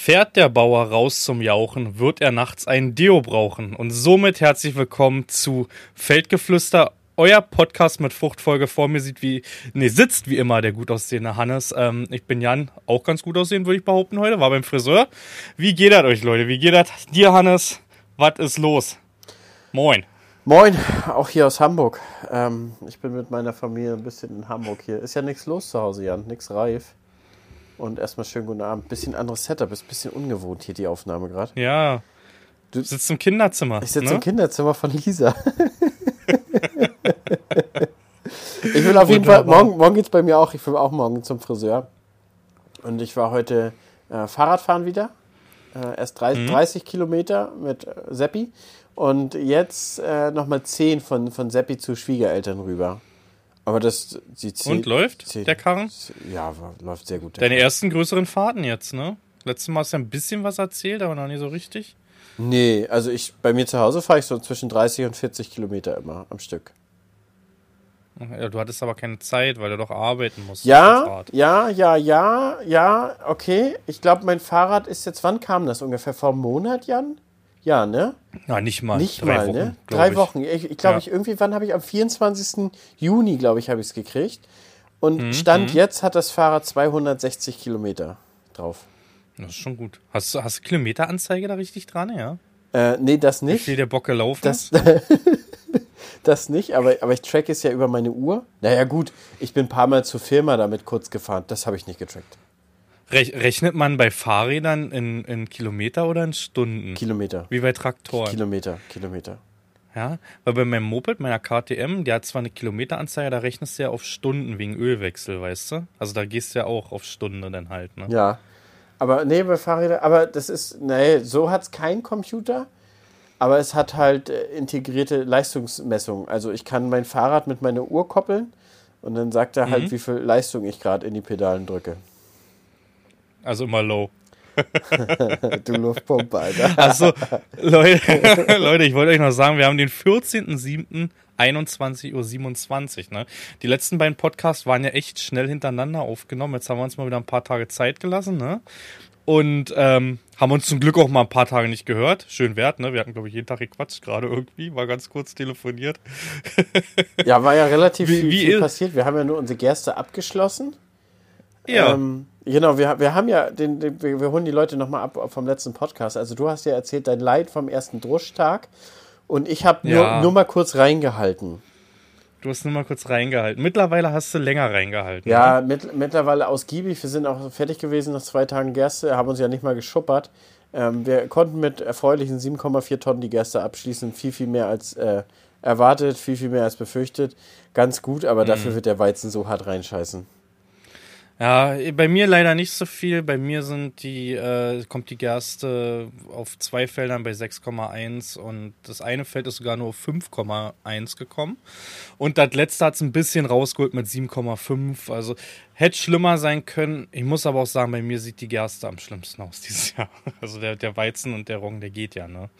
Fährt der Bauer raus zum Jauchen, wird er nachts ein Deo brauchen. Und somit herzlich willkommen zu Feldgeflüster, euer Podcast mit Fruchtfolge. Vor mir sieht wie, nee, sitzt wie immer der gut aussehende Hannes. Ähm, ich bin Jan, auch ganz gut aussehen, würde ich behaupten heute. War beim Friseur. Wie geht das euch, Leute? Wie geht das dir, Hannes? Was ist los? Moin. Moin, auch hier aus Hamburg. Ähm, ich bin mit meiner Familie ein bisschen in Hamburg hier. Ist ja nichts los zu Hause, Jan, nichts reif. Und erstmal schönen guten Abend. Bisschen anderes Setup, ist ein bisschen ungewohnt hier die Aufnahme gerade. Ja. Du sitzt im Kinderzimmer. Ich sitze ne? im Kinderzimmer von Lisa. ich will auf jeden Fall, morgen, morgen geht es bei mir auch, ich will auch morgen zum Friseur. Und ich war heute äh, Fahrradfahren wieder. Äh, erst 30, mhm. 30 Kilometer mit äh, Seppi. Und jetzt äh, nochmal 10 von, von Seppi zu Schwiegereltern rüber. Aber das sie zählt, Und läuft zählt, der Karren? Ja, läuft sehr gut. Deine Karren. ersten größeren Fahrten jetzt, ne? Letztes Mal hast du ein bisschen was erzählt, aber noch nicht so richtig. Nee, also ich bei mir zu Hause fahre ich so zwischen 30 und 40 Kilometer immer am Stück. Ja, du hattest aber keine Zeit, weil du doch arbeiten musst. Ja, ja, ja, ja, ja, okay. Ich glaube, mein Fahrrad ist jetzt, wann kam das ungefähr? Vor einem Monat, Jan? Ja, ne? Na, nicht mal. Nicht Drei mal, Wochen, ne? Drei ich. Wochen. Ich, ich glaube, ja. ich irgendwie, wann habe ich am 24. Juni, glaube ich, habe ich es gekriegt. Und mhm. Stand mhm. jetzt hat das Fahrrad 260 Kilometer drauf. Das ist schon gut. Hast du hast Kilometeranzeige da richtig dran, ja? Äh, nee, das nicht. Wie viel der Bock gelaufen das, das nicht, aber, aber ich track es ja über meine Uhr. Naja, gut, ich bin ein paar Mal zur Firma damit kurz gefahren. Das habe ich nicht getrackt. Rechnet man bei Fahrrädern in, in Kilometer oder in Stunden? Kilometer. Wie bei Traktoren? Kilometer, Kilometer. Ja, weil bei meinem Moped, meiner KTM, die hat zwar eine Kilometeranzeige, da rechnest du ja auf Stunden wegen Ölwechsel, weißt du? Also da gehst du ja auch auf Stunden dann halt, ne? Ja. Aber nee, bei Fahrrädern, aber das ist, nee, so hat es kein Computer, aber es hat halt äh, integrierte Leistungsmessung. Also ich kann mein Fahrrad mit meiner Uhr koppeln und dann sagt er halt, mhm. wie viel Leistung ich gerade in die Pedalen drücke. Also immer low. du Luftpumpe, Alter. Also, Leute, Leute, ich wollte euch noch sagen, wir haben den 14.07. 21.27 Uhr. Ne? Die letzten beiden Podcasts waren ja echt schnell hintereinander aufgenommen. Jetzt haben wir uns mal wieder ein paar Tage Zeit gelassen. Ne? Und ähm, haben uns zum Glück auch mal ein paar Tage nicht gehört. Schön wert, ne? Wir hatten, glaube ich, jeden Tag gequatscht gerade irgendwie. War ganz kurz telefoniert. ja, war ja relativ wie, viel, wie viel passiert. Wir haben ja nur unsere Gerste abgeschlossen. Ja. Ähm, genau, wir, wir haben ja, den, den wir, wir holen die Leute nochmal ab vom letzten Podcast. Also du hast ja erzählt dein Leid vom ersten Druschtag und ich habe ja. nur, nur mal kurz reingehalten. Du hast nur mal kurz reingehalten. Mittlerweile hast du länger reingehalten. Ja, mit, mittlerweile ausgiebig. Wir sind auch fertig gewesen nach zwei Tagen Gerste, haben uns ja nicht mal geschuppert. Ähm, wir konnten mit erfreulichen 7,4 Tonnen die Gerste abschließen. Viel, viel mehr als äh, erwartet, viel, viel mehr als befürchtet. Ganz gut, aber mhm. dafür wird der Weizen so hart reinscheißen. Ja, bei mir leider nicht so viel. Bei mir sind die, äh, kommt die Gerste auf zwei Feldern bei 6,1 und das eine Feld ist sogar nur auf 5,1 gekommen. Und das letzte hat es ein bisschen rausgeholt mit 7,5. Also hätte schlimmer sein können. Ich muss aber auch sagen, bei mir sieht die Gerste am schlimmsten aus dieses Jahr. Also der, der Weizen und der Roggen, der geht ja, ne?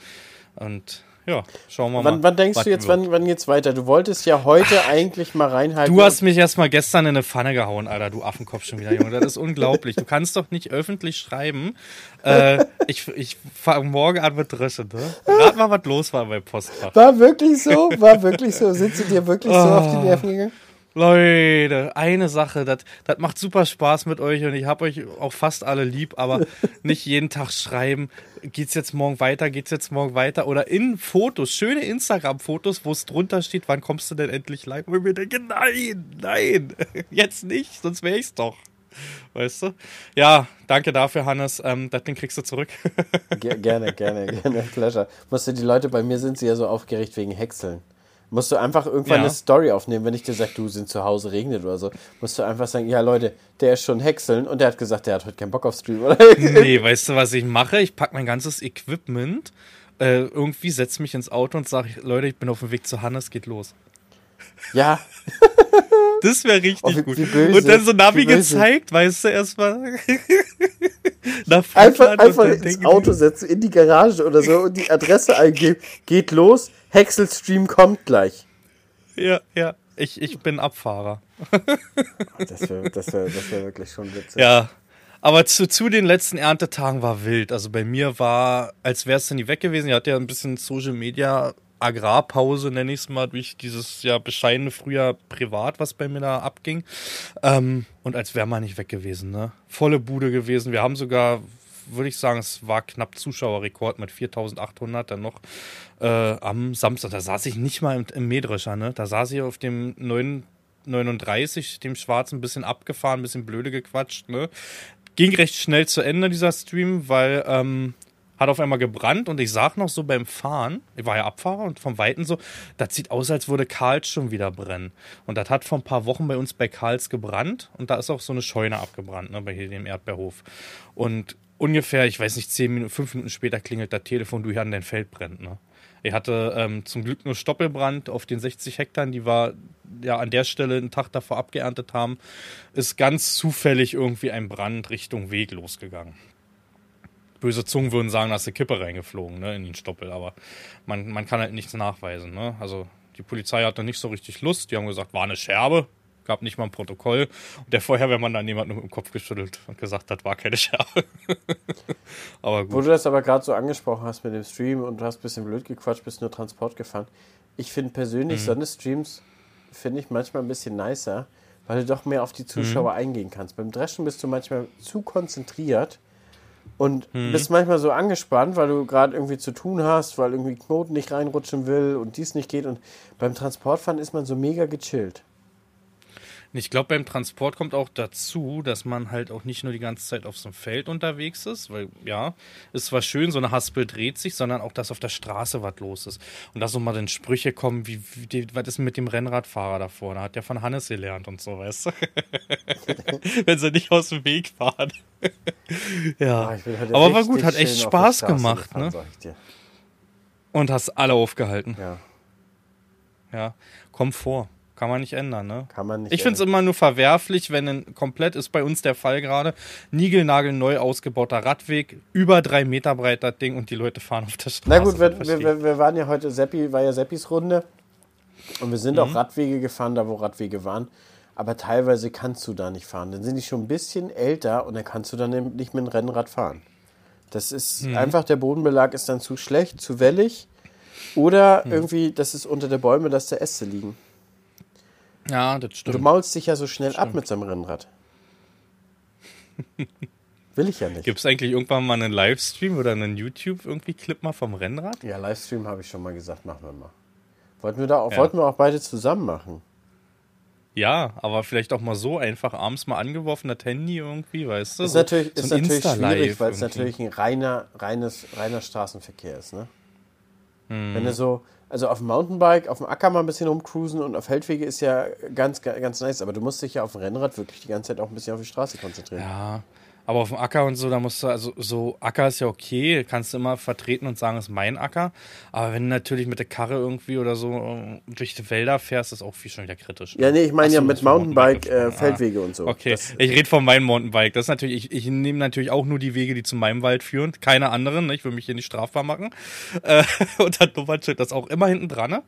Und ja, schauen wir wann, mal. Wann denkst du jetzt, wann, wann geht's weiter? Du wolltest ja heute eigentlich mal reinhalten. Du hast mich erstmal gestern in eine Pfanne gehauen, Alter, du Affenkopf schon wieder, Junge. Das ist unglaublich. Du kannst doch nicht öffentlich schreiben. Äh, ich ich fange morgen an mit Dreschen, ne? Rat mal, was los war bei Postfach. War wirklich so? War wirklich so? Sind sie dir wirklich so auf die Nerven gegangen? Leute, eine Sache, das macht super Spaß mit euch und ich habe euch auch fast alle lieb, aber nicht jeden Tag schreiben, geht's jetzt morgen weiter, geht's jetzt morgen weiter oder in Fotos, schöne Instagram-Fotos, wo es drunter steht, wann kommst du denn endlich live? Und ich mir denke, nein, nein, jetzt nicht, sonst wäre ich's doch. Weißt du? Ja, danke dafür, Hannes. Ähm, das Ding kriegst du zurück. gerne, gerne, gerne. Pleasure. Musst du die Leute, bei mir sind sie ja so aufgeregt wegen Häckseln. Musst du einfach irgendwann ja. eine Story aufnehmen, wenn ich dir sage, du sind zu Hause regnet oder so. Musst du einfach sagen, ja Leute, der ist schon häckseln und der hat gesagt, der hat heute keinen Bock auf Stream, oder? Nee, weißt du, was ich mache? Ich packe mein ganzes Equipment, äh, irgendwie setze mich ins Auto und sage, Leute, ich bin auf dem Weg zu Hannes, geht los. Ja. Das wäre richtig oh, wie, gut. Wie und dann so Navi gezeigt, weißt du, erstmal. einfach einfach ins Auto setzen, in die Garage oder so und die Adresse eingeben. Geht los, Hexelstream kommt gleich. Ja, ja. Ich, ich bin Abfahrer. das wäre das wär, das wär wirklich schon witzig. Ja. Aber zu, zu den letzten Erntetagen war wild. Also bei mir war, als wäre es nie weg gewesen. Ihr hattet ja ein bisschen Social Media Agrarpause, nenne ich es mal, durch dieses ja bescheidene Frühjahr privat, was bei mir da abging. Ähm, und als wäre man nicht weg gewesen, ne? Volle Bude gewesen. Wir haben sogar, würde ich sagen, es war knapp Zuschauerrekord mit 4800 dann noch äh, am Samstag. Da saß ich nicht mal im, im Mähdrescher, ne? Da saß ich auf dem neuen 39, dem Schwarzen, ein bisschen abgefahren, ein bisschen blöde gequatscht, ne? Ging recht schnell zu Ende, dieser Stream, weil ähm, hat auf einmal gebrannt und ich sag noch so beim Fahren, ich war ja Abfahrer und vom Weiten so, das sieht aus, als würde Karls schon wieder brennen. Und das hat vor ein paar Wochen bei uns bei Karls gebrannt und da ist auch so eine Scheune abgebrannt, ne, bei hier dem Erdbeerhof. Und ungefähr, ich weiß nicht, zehn Minuten, fünf Minuten später klingelt das Telefon, du hier an dein Feld brennt, ne. Ich hatte ähm, zum Glück nur Stoppelbrand auf den 60 Hektar, die wir ja an der Stelle einen Tag davor abgeerntet haben, ist ganz zufällig irgendwie ein Brand Richtung Weg losgegangen böse Zungen würden sagen, da ist eine Kippe reingeflogen ne, in den Stoppel, aber man, man kann halt nichts nachweisen. Ne? Also die Polizei hatte nicht so richtig Lust, die haben gesagt, war eine Scherbe, gab nicht mal ein Protokoll. Und der Feuerwehrmann dann jemand nur im Kopf geschüttelt und gesagt hat, war keine Scherbe. aber gut. Wo du das aber gerade so angesprochen hast mit dem Stream und du hast ein bisschen blöd gequatscht, bist nur Transport gefahren. Ich finde persönlich mhm. Streams, finde ich manchmal ein bisschen nicer, weil du doch mehr auf die Zuschauer mhm. eingehen kannst. Beim Dreschen bist du manchmal zu konzentriert und mhm. bist manchmal so angespannt, weil du gerade irgendwie zu tun hast, weil irgendwie Knoten nicht reinrutschen will und dies nicht geht. Und beim Transportfahren ist man so mega gechillt. Ich glaube, beim Transport kommt auch dazu, dass man halt auch nicht nur die ganze Zeit auf so einem Feld unterwegs ist, weil ja, ist zwar schön, so eine Haspel dreht sich, sondern auch, dass auf der Straße was los ist. Und dass so mal dann Sprüche kommen, wie, wie was ist mit dem Rennradfahrer da vorne? Hat der von Hannes gelernt und so, weißt du? Wenn sie nicht aus dem Weg fahren. ja. Ah, Aber war gut, hat echt Spaß gemacht, gefahren, ne? Und hast alle aufgehalten. Ja. Ja, Komfort. Kann man nicht ändern, ne? Kann man nicht. Ich finde es immer nur verwerflich, wenn ein komplett, ist bei uns der Fall gerade, Nigelnagel neu ausgebauter Radweg, über drei Meter breit das Ding und die Leute fahren auf der Straße. Na gut, wir, wir, wir waren ja heute, Seppi, war ja Seppis Runde und wir sind mhm. auch Radwege gefahren, da wo Radwege waren. Aber teilweise kannst du da nicht fahren. Dann sind die schon ein bisschen älter und dann kannst du dann nicht mit dem Rennrad fahren. Das ist mhm. einfach, der Bodenbelag ist dann zu schlecht, zu wellig. Oder mhm. irgendwie, das ist unter der Bäume, dass da Äste liegen. Ja, das stimmt. Du maulst dich ja so schnell ab mit seinem Rennrad. Will ich ja nicht. Gibt es eigentlich irgendwann mal einen Livestream oder einen YouTube-Clip mal vom Rennrad? Ja, Livestream habe ich schon mal gesagt, machen wir mal. Wollten wir da auch, ja. wollten wir auch beide zusammen machen. Ja, aber vielleicht auch mal so einfach abends mal angeworfen, das Handy irgendwie, weißt du? Ist so, natürlich, so ist natürlich schwierig, weil es natürlich ein reiner, reines, reiner Straßenverkehr ist, ne? Hm. Wenn du so, also auf dem Mountainbike, auf dem Acker mal ein bisschen rumcruisen und auf Feldwege ist ja ganz, ganz nice, aber du musst dich ja auf dem Rennrad wirklich die ganze Zeit auch ein bisschen auf die Straße konzentrieren. Ja, aber auf dem Acker und so, da musst du, also so Acker ist ja okay, kannst du immer vertreten und sagen, es ist mein Acker. Aber wenn du natürlich mit der Karre irgendwie oder so äh, durch die Wälder fährst, ist auch viel schon wieder kritisch. Ja, nee, ich meine ja mit Mountainbike, Mountainbike äh, Feldwege ah, und so. Okay, das, ich rede von meinem Mountainbike. Das ist natürlich, ich, ich nehme natürlich auch nur die Wege, die zu meinem Wald führen, keine anderen. Ne? Ich will mich hier nicht strafbar machen. Äh, und dann Nummernschild, das auch immer hinten dran. Ne?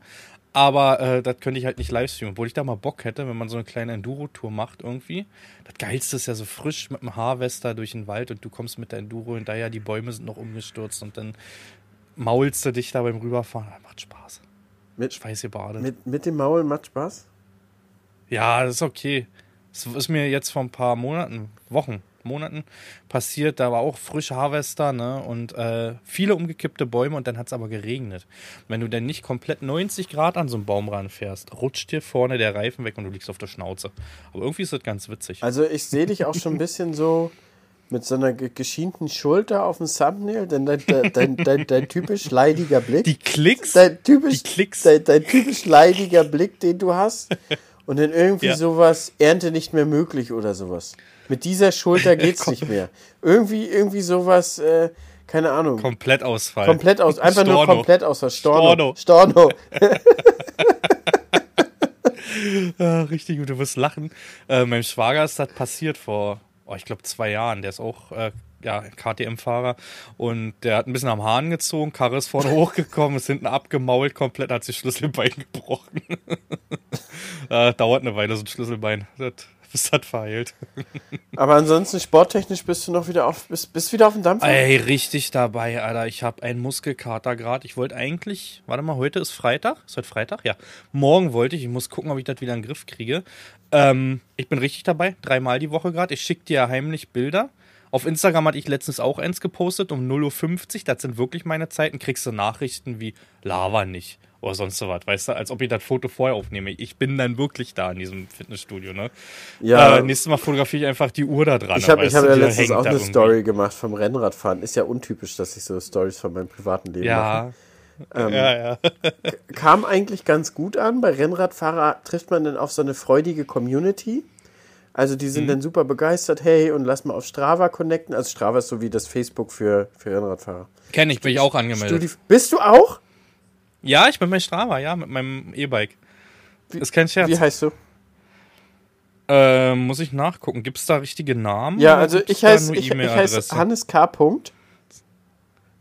Aber äh, das könnte ich halt nicht live streamen, obwohl ich da mal Bock hätte, wenn man so eine kleine Enduro-Tour macht irgendwie. Das Geilste ist ja so frisch mit dem Harvester durch den Wald und du kommst mit der Enduro hinterher, die Bäume sind noch umgestürzt und dann maulst du dich da beim Rüberfahren. Das macht Spaß. Mit, Schweißgebadet. Mit, mit dem Maul macht Spaß? Ja, das ist okay. Das ist mir jetzt vor ein paar Monaten, Wochen Monaten passiert. Da war auch frische Harvester ne? und äh, viele umgekippte Bäume und dann hat es aber geregnet. Wenn du dann nicht komplett 90 Grad an so einem Baum ranfährst, rutscht dir vorne der Reifen weg und du liegst auf der Schnauze. Aber irgendwie ist das ganz witzig. Also ich sehe dich auch schon ein bisschen so mit so einer geschienten Schulter auf dem Thumbnail, denn dein, dein, dein, dein, dein typisch leidiger Blick. Die Klicks? Dein typisch, die Klicks. Dein, dein typisch leidiger Blick, den du hast. Und dann irgendwie ja. sowas, Ernte nicht mehr möglich oder sowas. Mit dieser Schulter geht's nicht mehr. Irgendwie, irgendwie sowas, äh, keine Ahnung. Komplett Ausfall. Komplett aus, einfach Storno. nur komplett Ausfall. Storno. Storno. Storno. ja, richtig gut, du wirst lachen. Äh, meinem Schwager ist das passiert vor, oh, ich glaube, zwei Jahren. Der ist auch äh, ja, KTM-Fahrer und der hat ein bisschen am Hahn gezogen, Karre ist vorne hochgekommen, ist hinten abgemault, komplett hat sich Schlüsselbein gebrochen. äh, dauert eine Weile, so ein Schlüsselbein. Das bis das verheilt. Aber ansonsten sporttechnisch bist du noch wieder auf, bist, bist wieder auf dem Dampfer? Ey, richtig dabei, Alter. Ich habe einen Muskelkater gerade. Ich wollte eigentlich, warte mal, heute ist Freitag. Ist heute Freitag? Ja. Morgen wollte ich, ich muss gucken, ob ich das wieder in den Griff kriege. Ähm, ich bin richtig dabei, dreimal die Woche gerade. Ich schicke dir heimlich Bilder. Auf Instagram hatte ich letztens auch eins gepostet um 0.50 Uhr. Das sind wirklich meine Zeiten. Kriegst du Nachrichten wie Lava nicht oder sonst so was, weißt du, als ob ich das Foto vorher aufnehme. Ich bin dann wirklich da in diesem Fitnessstudio, ne? Ja. Äh, nächstes Mal fotografiere ich einfach die Uhr da dran. Ich habe hab ja letztens auch eine irgendwie. Story gemacht vom Rennradfahren. Ist ja untypisch, dass ich so Stories von meinem privaten Leben mache. Ja. Ähm, ja, ja. Kam eigentlich ganz gut an. Bei Rennradfahrer trifft man dann auf so eine freudige Community. Also die Mhm. sind dann super begeistert, hey, und lass mal auf Strava connecten. Also Strava ist so wie das Facebook für, für Rennradfahrer. Kenn ich, bin ich auch angemeldet. Studi Bist du auch? Ja, ich bin bei Strava, ja, mit meinem E-Bike. Ist kein Scherz. Wie heißt du? Äh, muss ich nachgucken. Gibt es da richtige Namen? Ja, also ich heiße ich, ich heiß? Hannes K. Punkt.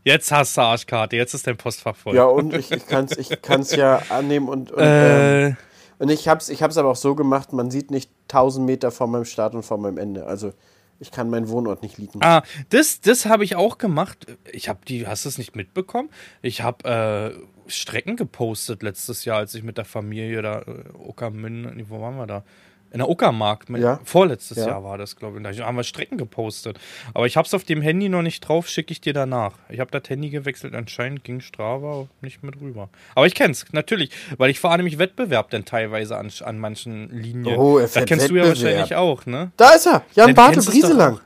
Jetzt hast du Arschkarte, jetzt ist dein Postfach voll. Ja, und ich, ich kann es ich kann's ja annehmen und, und, ähm, äh, und ich habe es ich hab's aber auch so gemacht, man sieht nicht 1000 Meter vor meinem Start und vor meinem Ende. Also ich kann meinen Wohnort nicht liegen. ah, das, das habe ich auch gemacht. Ich habe die, hast du es nicht mitbekommen? Ich habe äh, Strecken gepostet letztes Jahr, als ich mit der Familie da, äh, Uckermünde, wo waren wir da? In der Uckermark, mit, Ja. vorletztes Ja. Jahr war das, glaube ich. Da haben wir Strecken gepostet. Aber ich habe es auf dem Handy noch nicht drauf, schicke ich dir danach. Ich habe das Handy gewechselt, anscheinend ging Strava nicht mit rüber. Aber ich kenn's, natürlich, weil ich fahre nämlich Wettbewerb dann teilweise an, an manchen Linien. Oh, er das fährt kennst du ja Wettbewerb. wahrscheinlich auch, ne? Da ist er, Jan Bartel es Brieselang.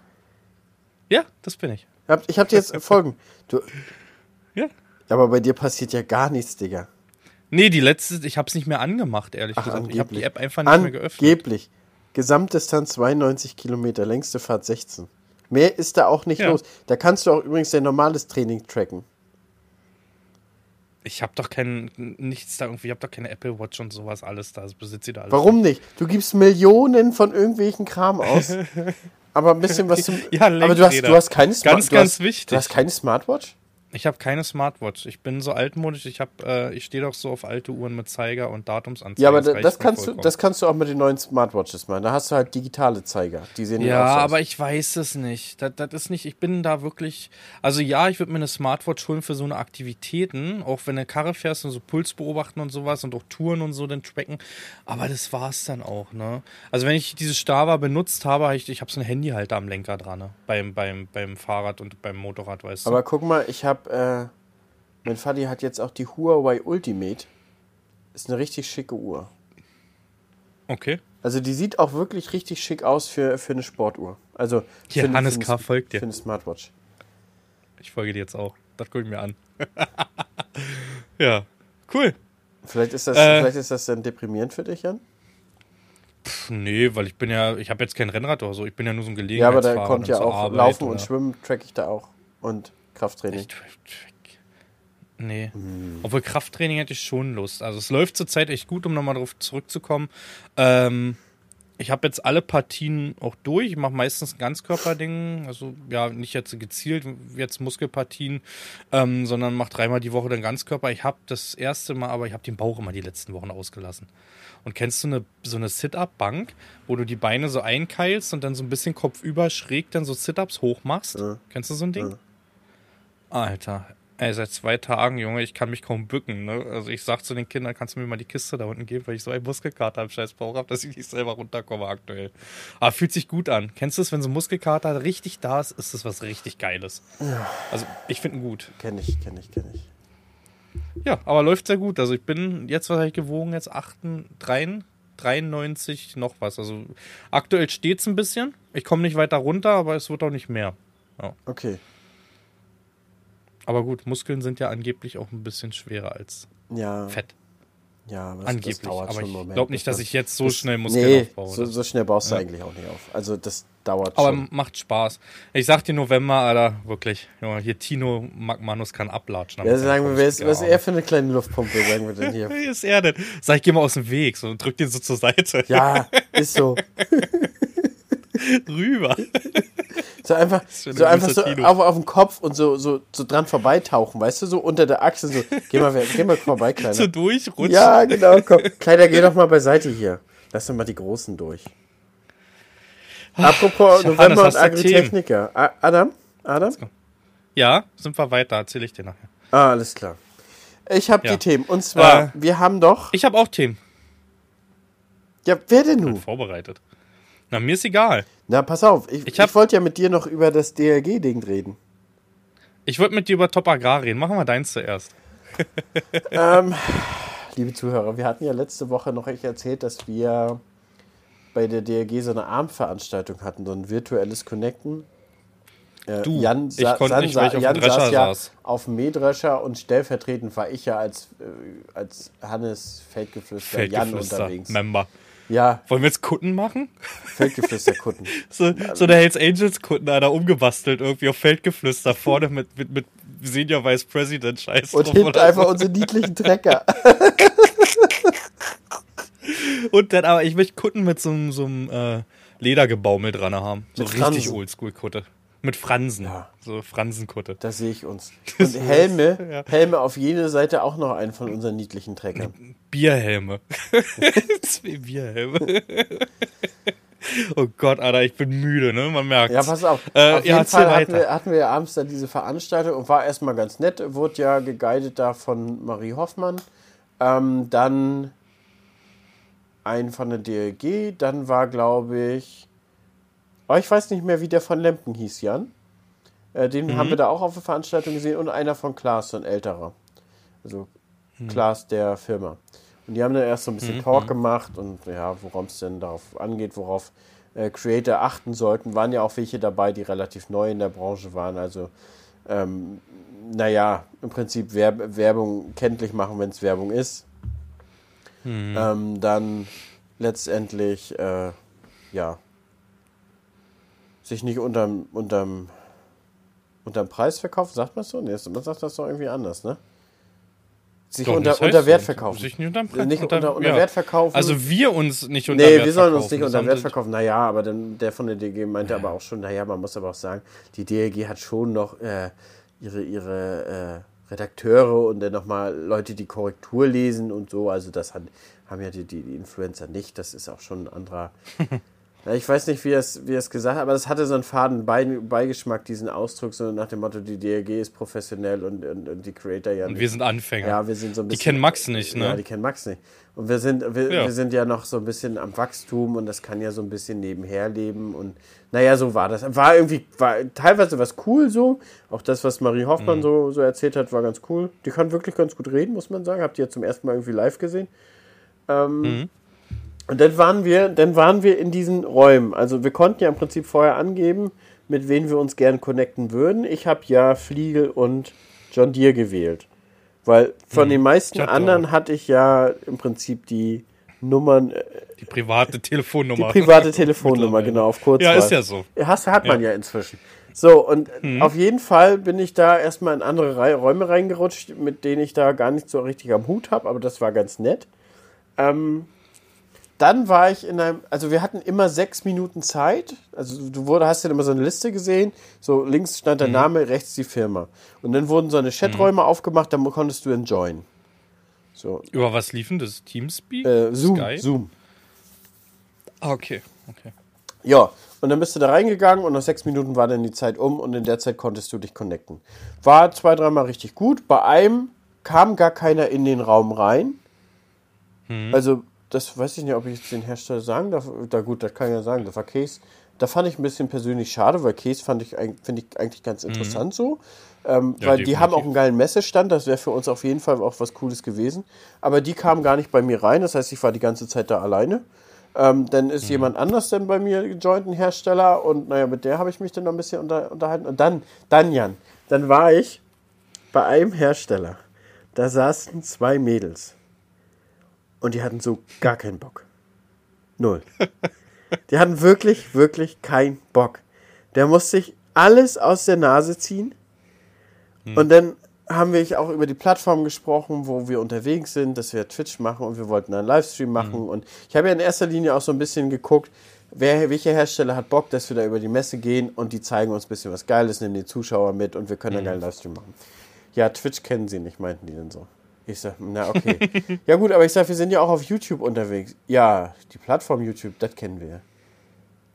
Ja, das bin ich. Hab- Ich habe dir jetzt Folgen. Du, Ja. Aber bei dir passiert ja gar nichts, Digga. Nee, die letzte, ich habe es nicht mehr angemacht, ehrlich Ach, gesagt. Ich habe die angeblich. App einfach nicht mehr geöffnet. Angeblich. Gesamtdistanz 92 Kilometer, längste Fahrt 16. Mehr ist da auch nicht Ja. los. Da kannst du auch übrigens dein normales Training tracken. Ich habe doch kein, nichts da irgendwie, ich habe doch keine Apple Watch und sowas alles da. Das besitzt ihr da alles. Warum nicht? Du gibst Millionen von irgendwelchen Kram aus. aber ein bisschen was zum. Ja, aber du hast, Lenkräder. du hast keine Smart- Ganz, du ganz hast, wichtig. Du hast keine Smartwatch? Ich habe keine Smartwatch. Ich bin so altmodisch. Ich habe, äh, ich stehe doch so auf alte Uhren mit Zeiger und Datumsanzeiger. Ja, aber das mir kannst, du, das kannst du auch mit den neuen Smartwatches machen. Da hast du halt digitale Zeiger. Die sehen Ja, aus. aber ich weiß es nicht. Das, das ist nicht, ich bin da wirklich. Also ja, ich würde mir eine Smartwatch holen für so eine Aktivitäten, auch wenn du Karre fährst und so Puls beobachten und sowas und auch Touren und so dann tracken. Aber das war's dann auch, ne? Also wenn ich diese Strava benutzt habe, hab ich, ich habe so ein Handyhalter am Lenker dran, ne? Beim, beim, beim Fahrrad und beim Motorrad, weißt du. Aber guck mal, ich habe, äh, mein Vati hat jetzt auch die Huawei Ultimate. Ist eine richtig schicke Uhr. okay. Also die sieht auch wirklich richtig schick aus für, für eine Sportuhr. Also Hier, für, eine- Hannes für eine- K. folgt dir. Für eine Smartwatch. Ich folge dir jetzt auch. Das gucke ich mir an. ja, cool. Vielleicht ist das, Äh. vielleicht ist das dann deprimierend für dich, Jan? Pff, nee, weil ich bin ja, ich habe jetzt kein Rennrad oder so. Ich bin ja nur so ein Ja, aber Gelegenheitsfahrer. da kommt ja auch Arbeit Laufen oder- und Schwimmen track ich da auch. Und Krafttraining. Nee. Hm. Obwohl Krafttraining hätte ich schon Lust. Also es läuft zurzeit echt gut, um nochmal darauf zurückzukommen. Ähm, ich habe jetzt alle Partien auch durch. Ich mache meistens ein Ganzkörperding. Also ja, nicht jetzt gezielt, jetzt Muskelpartien, ähm, sondern mache dreimal die Woche den Ganzkörper. Ich habe das erste Mal, aber ich habe den Bauch immer die letzten Wochen ausgelassen. Und kennst du eine, so eine Sit-Up-Bank, wo du die Beine so einkeilst und dann so ein bisschen kopfüber schräg dann so Sit-Ups hochmachst? Ja. Kennst du so ein Ding? Ja. Alter, ey, seit zwei Tagen, Junge, ich kann mich kaum bücken. Ne? Also ich sag zu den Kindern, kannst du mir mal die Kiste da unten geben, weil ich so einen Muskelkater am scheiß Bauch habe, dass ich nicht selber runterkomme aktuell. Aber fühlt sich gut an. Kennst du es, wenn so ein Muskelkater richtig da ist, ist das was richtig Geiles. Also ich finde ihn gut. Kenn ich, kenn ich, kenn ich. Ja, aber läuft sehr gut. Also ich bin jetzt, was habe ich gewogen? Jetzt 38, 93 noch was. Also aktuell steht es ein bisschen. Ich komme nicht weiter runter, aber es wird auch nicht mehr. Okay. Aber gut, Muskeln sind ja angeblich auch ein bisschen schwerer als Ja. Fett. Ja, aber Angeblich. das dauert aber schon ich glaube nicht, dass ich jetzt so das- schnell Muskeln nee, aufbaue. So, so schnell baust du Ja. eigentlich auch nicht auf. Also das dauert aber schon. macht Spaß. Ich sag dir November, Alter, wirklich. Junge, hier Tino Magmanus kann ablatschen. Ja, sagen wir, wer ist, was ist er für eine kleine Luftpumpe, sagen wir denn hier? Wie ist er denn? Sag ich, geh mal aus dem Weg so, und drück den so zur Seite. Ja, ist so. Rüber. So einfach, so, einfach so auf, auf dem Kopf und so, so, so dran vorbeitauchen, weißt du, so unter der Achse, so, geh mal, geh mal vorbei, Kleiner. so durchrutschen. Ja, genau, komm. Kleiner, geh doch mal beiseite hier. Lass doch mal die Großen durch. Apropos November und Agritechniker. Adam? Adam? Ja, sind wir weiter, erzähle ich dir nachher. Ah, alles klar. Ich habe ja. die Themen. Und zwar, äh, wir haben doch. Ich habe auch Themen. Ja, wer denn nun? Vorbereitet. Na, mir ist egal. Na, pass auf. Ich, ich, ich wollte ja mit dir noch über das DLG-Ding reden. Ich wollte mit dir über Top Agrar reden. Machen wir deins zuerst. ähm, liebe Zuhörer, wir hatten ja letzte Woche noch echt erzählt, dass wir bei der DLG so eine Armveranstaltung hatten, so ein virtuelles Connecten. Äh, du, Jan, ich konnte San, nicht, weil ich auf Jan saß ja saß. auf dem Mähdrescher und stellvertretend war ich ja als, äh, als Hannes Feldgeflüster, Feldgeflüster Jan unterwegs. Member. Ja. Wollen wir jetzt Kutten machen? Feldgeflüster-Kutten. so, so der Hells Angels-Kutten, einer umgebastelt, irgendwie auf Feldgeflüster vorne mit, mit, mit Senior Vice President Scheiß. Und hinten einfach so. unsere niedlichen Trecker. Und dann aber, ich möchte Kutten mit so, so einem äh, Ledergebaumel dran haben. So mit richtig Oldschool-Kutte. Mit Fransen. Ja. So Fransenkutte. Da sehe ich uns. Und Helme, ja. Helme auf jede Seite auch noch einen von unseren niedlichen Treckern. Bierhelme. Zwei Bierhelme. Oh Gott, Alter, ich bin müde, ne? Man merkt. Ja, pass auf. Äh, auf jeden ja, Fall hatten wir, hatten wir ja abends da diese Veranstaltung und war erstmal ganz nett. Wurde ja geguidet da von Marie Hoffmann. Ähm, dann ein von der DLG. Dann war, glaube ich, Oh, ich weiß nicht mehr, wie der von Lempen hieß, Jan. Äh, den mhm. haben wir da auch auf der Veranstaltung gesehen und einer von Klaas, so ein älterer. Also mhm. Klaas der Firma. Und die haben dann erst so ein bisschen mhm. Talk gemacht und ja, worum es denn darauf angeht, worauf äh, Creator achten sollten. Waren ja auch welche dabei, die relativ neu in der Branche waren. Also, ähm, naja, im Prinzip Werb Werbung kenntlich machen, wenn es Werbung ist. Mhm. Ähm, dann letztendlich, äh, ja, sich nicht unterm, unterm, unterm Preis verkaufen, sagt man so? Nee, man sagt das doch irgendwie anders, ne? Sich doch, unter, unter Wert verkaufen. Sich nicht unter, Preis, nicht unter, unter, unter ja. Wert verkaufen. Also wir uns nicht unter nee, Wert verkaufen. Nee, wir sollen uns nicht unter Wert verkaufen. Naja, aber dann, der von der DG meinte ja. aber auch schon, naja, man muss aber auch sagen, die DLG hat schon noch äh, ihre, ihre äh, Redakteure und dann nochmal Leute, die Korrektur lesen und so. Also das hat, haben ja die, die, die Influencer nicht. Das ist auch schon ein anderer, Ja, ich weiß nicht, wie er es, wie es gesagt hat, aber es hatte so einen faden Beigeschmack, diesen Ausdruck, so nach dem Motto, die DRG ist professionell und, und, und die Creator ja nicht. Und wir sind Anfänger. Ja, wir sind so ein bisschen. Die kennen Max nicht, ne? Ja, die kennen Max nicht. Und wir sind, wir, ja. wir sind ja noch so ein bisschen am Wachstum und das kann ja so ein bisschen nebenher leben und naja, so war das. War irgendwie, war teilweise was cool so. Auch das, was Marie Hoffmann mhm. so, so erzählt hat, war ganz cool. Die kann wirklich ganz gut reden, muss man sagen. Habt ihr ja zum ersten Mal irgendwie live gesehen. Ähm, mhm. Und dann waren wir, dann waren wir in diesen Räumen. Also wir konnten ja im Prinzip vorher angeben, mit wem wir uns gern connecten würden. Ich habe ja Fliegel und John Deere gewählt. Weil von hm, den meisten anderen auch. hatte ich ja im Prinzip die Nummern. Äh, die private Telefonnummer. Die private Telefonnummer, genau, auf kurz. Ja, ist ja so. Hast, hat man ja, ja inzwischen. So, und mhm. auf jeden Fall bin ich da erstmal in andere Räume reingerutscht, mit denen ich da gar nicht so richtig am Hut habe, aber das war ganz nett. Ähm, dann war ich in einem, also wir hatten immer sechs Minuten Zeit. Also du wurde, hast ja immer so eine Liste gesehen. So links stand der mhm. Name, rechts die Firma. Und dann wurden so eine Chaträume mhm. aufgemacht, dann konntest du enjoyen. So. Über was liefen das? Teamspeak? Äh, Zoom. Sky? Zoom. Ah, okay, okay. Ja, und dann bist du da reingegangen und nach sechs Minuten war dann die Zeit um und in der Zeit konntest du dich connecten. War zwei, dreimal richtig gut. Bei einem kam gar keiner in den Raum rein. Mhm. Also das weiß ich nicht, ob ich jetzt den Hersteller sagen darf. Da gut, das kann ich ja sagen. Das war Case. Da fand ich ein bisschen persönlich schade, weil Case fand ich, finde ich eigentlich ganz mhm. interessant mhm. so. Ähm, ja, weil definitiv. die haben auch einen geilen Messestand, das wäre für uns auf jeden Fall auch was Cooles gewesen. Aber die kamen gar nicht bei mir rein, das heißt, ich war die ganze Zeit da alleine. Ähm, dann ist mhm. jemand anders dann bei mir gejoint, ein Hersteller, und naja, mit der habe ich mich dann noch ein bisschen unter, unterhalten. Und dann, dann Jan, dann war ich bei einem Hersteller. Da saßen zwei Mädels. Und die hatten so gar keinen Bock. Null. Die hatten wirklich, wirklich keinen Bock. Der musste sich alles aus der Nase ziehen. Hm. Und dann haben wir auch über die Plattform gesprochen, wo wir unterwegs sind, dass wir Twitch machen und wir wollten einen Livestream hm. machen. Hm. Und ich habe ja in erster Linie auch so ein bisschen geguckt, wer, welcher Hersteller hat Bock, dass wir da über die Messe gehen und die zeigen uns ein bisschen was Geiles, nehmen die Zuschauer mit und wir können hm. einen geilen Livestream machen. Ja, Twitch kennen sie nicht, meinten die denn so. Ich sag, na okay. ja gut, aber ich sag, wir sind ja auch auf YouTube unterwegs. Ja, die Plattform YouTube, das kennen wir.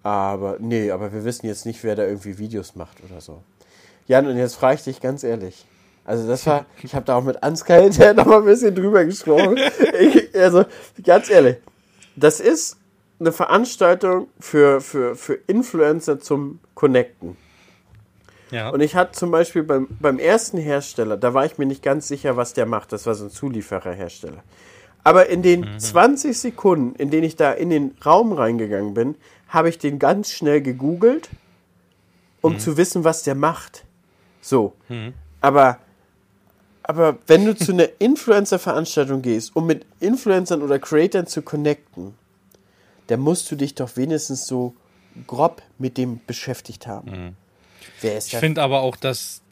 Aber, nee, aber wir wissen jetzt nicht, wer da irgendwie Videos macht oder so. Jan, und jetzt frage ich dich ganz ehrlich. Also das war, ich habe da auch mit Ansgar hinterher noch mal ein bisschen drüber gesprochen. Ich, also ganz ehrlich, das ist eine Veranstaltung für, für, für Influencer zum Connecten. Ja. Und ich hatte zum Beispiel beim, beim ersten Hersteller, da war ich mir nicht ganz sicher, was der macht. Das war so ein Zuliefererhersteller. Aber in den mhm. 20 Sekunden, in denen ich da in den Raum reingegangen bin, habe ich den ganz schnell gegoogelt, um mhm. zu wissen, was der macht. So. Mhm. Aber, aber wenn du zu einer Influencer-Veranstaltung gehst, um mit Influencern oder Creatern zu connecten, dann musst du dich doch wenigstens so grob mit dem beschäftigt haben. Ich finde aber auch, dass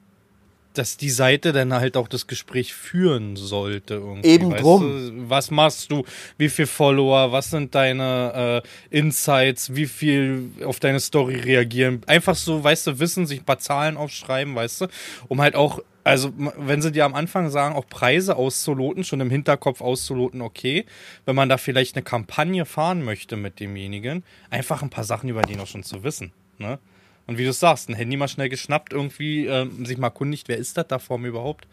dass die Seite dann halt auch das Gespräch führen sollte. Irgendwie, Eben drum. Du? Was machst du? Wie viel Follower? Was sind deine äh, Insights? Wie viel auf deine Story reagieren? Einfach so, weißt du, wissen, sich ein paar Zahlen aufschreiben, weißt du, um halt auch also, wenn sie dir am Anfang sagen, auch Preise auszuloten, schon im Hinterkopf auszuloten, okay. Wenn man da vielleicht eine Kampagne fahren möchte mit demjenigen, einfach ein paar Sachen über den auch schon zu wissen. Ne? Und wie du sagst, ein Handy mal schnell geschnappt, irgendwie ähm, sich mal kundigt, wer ist das da vor mir überhaupt?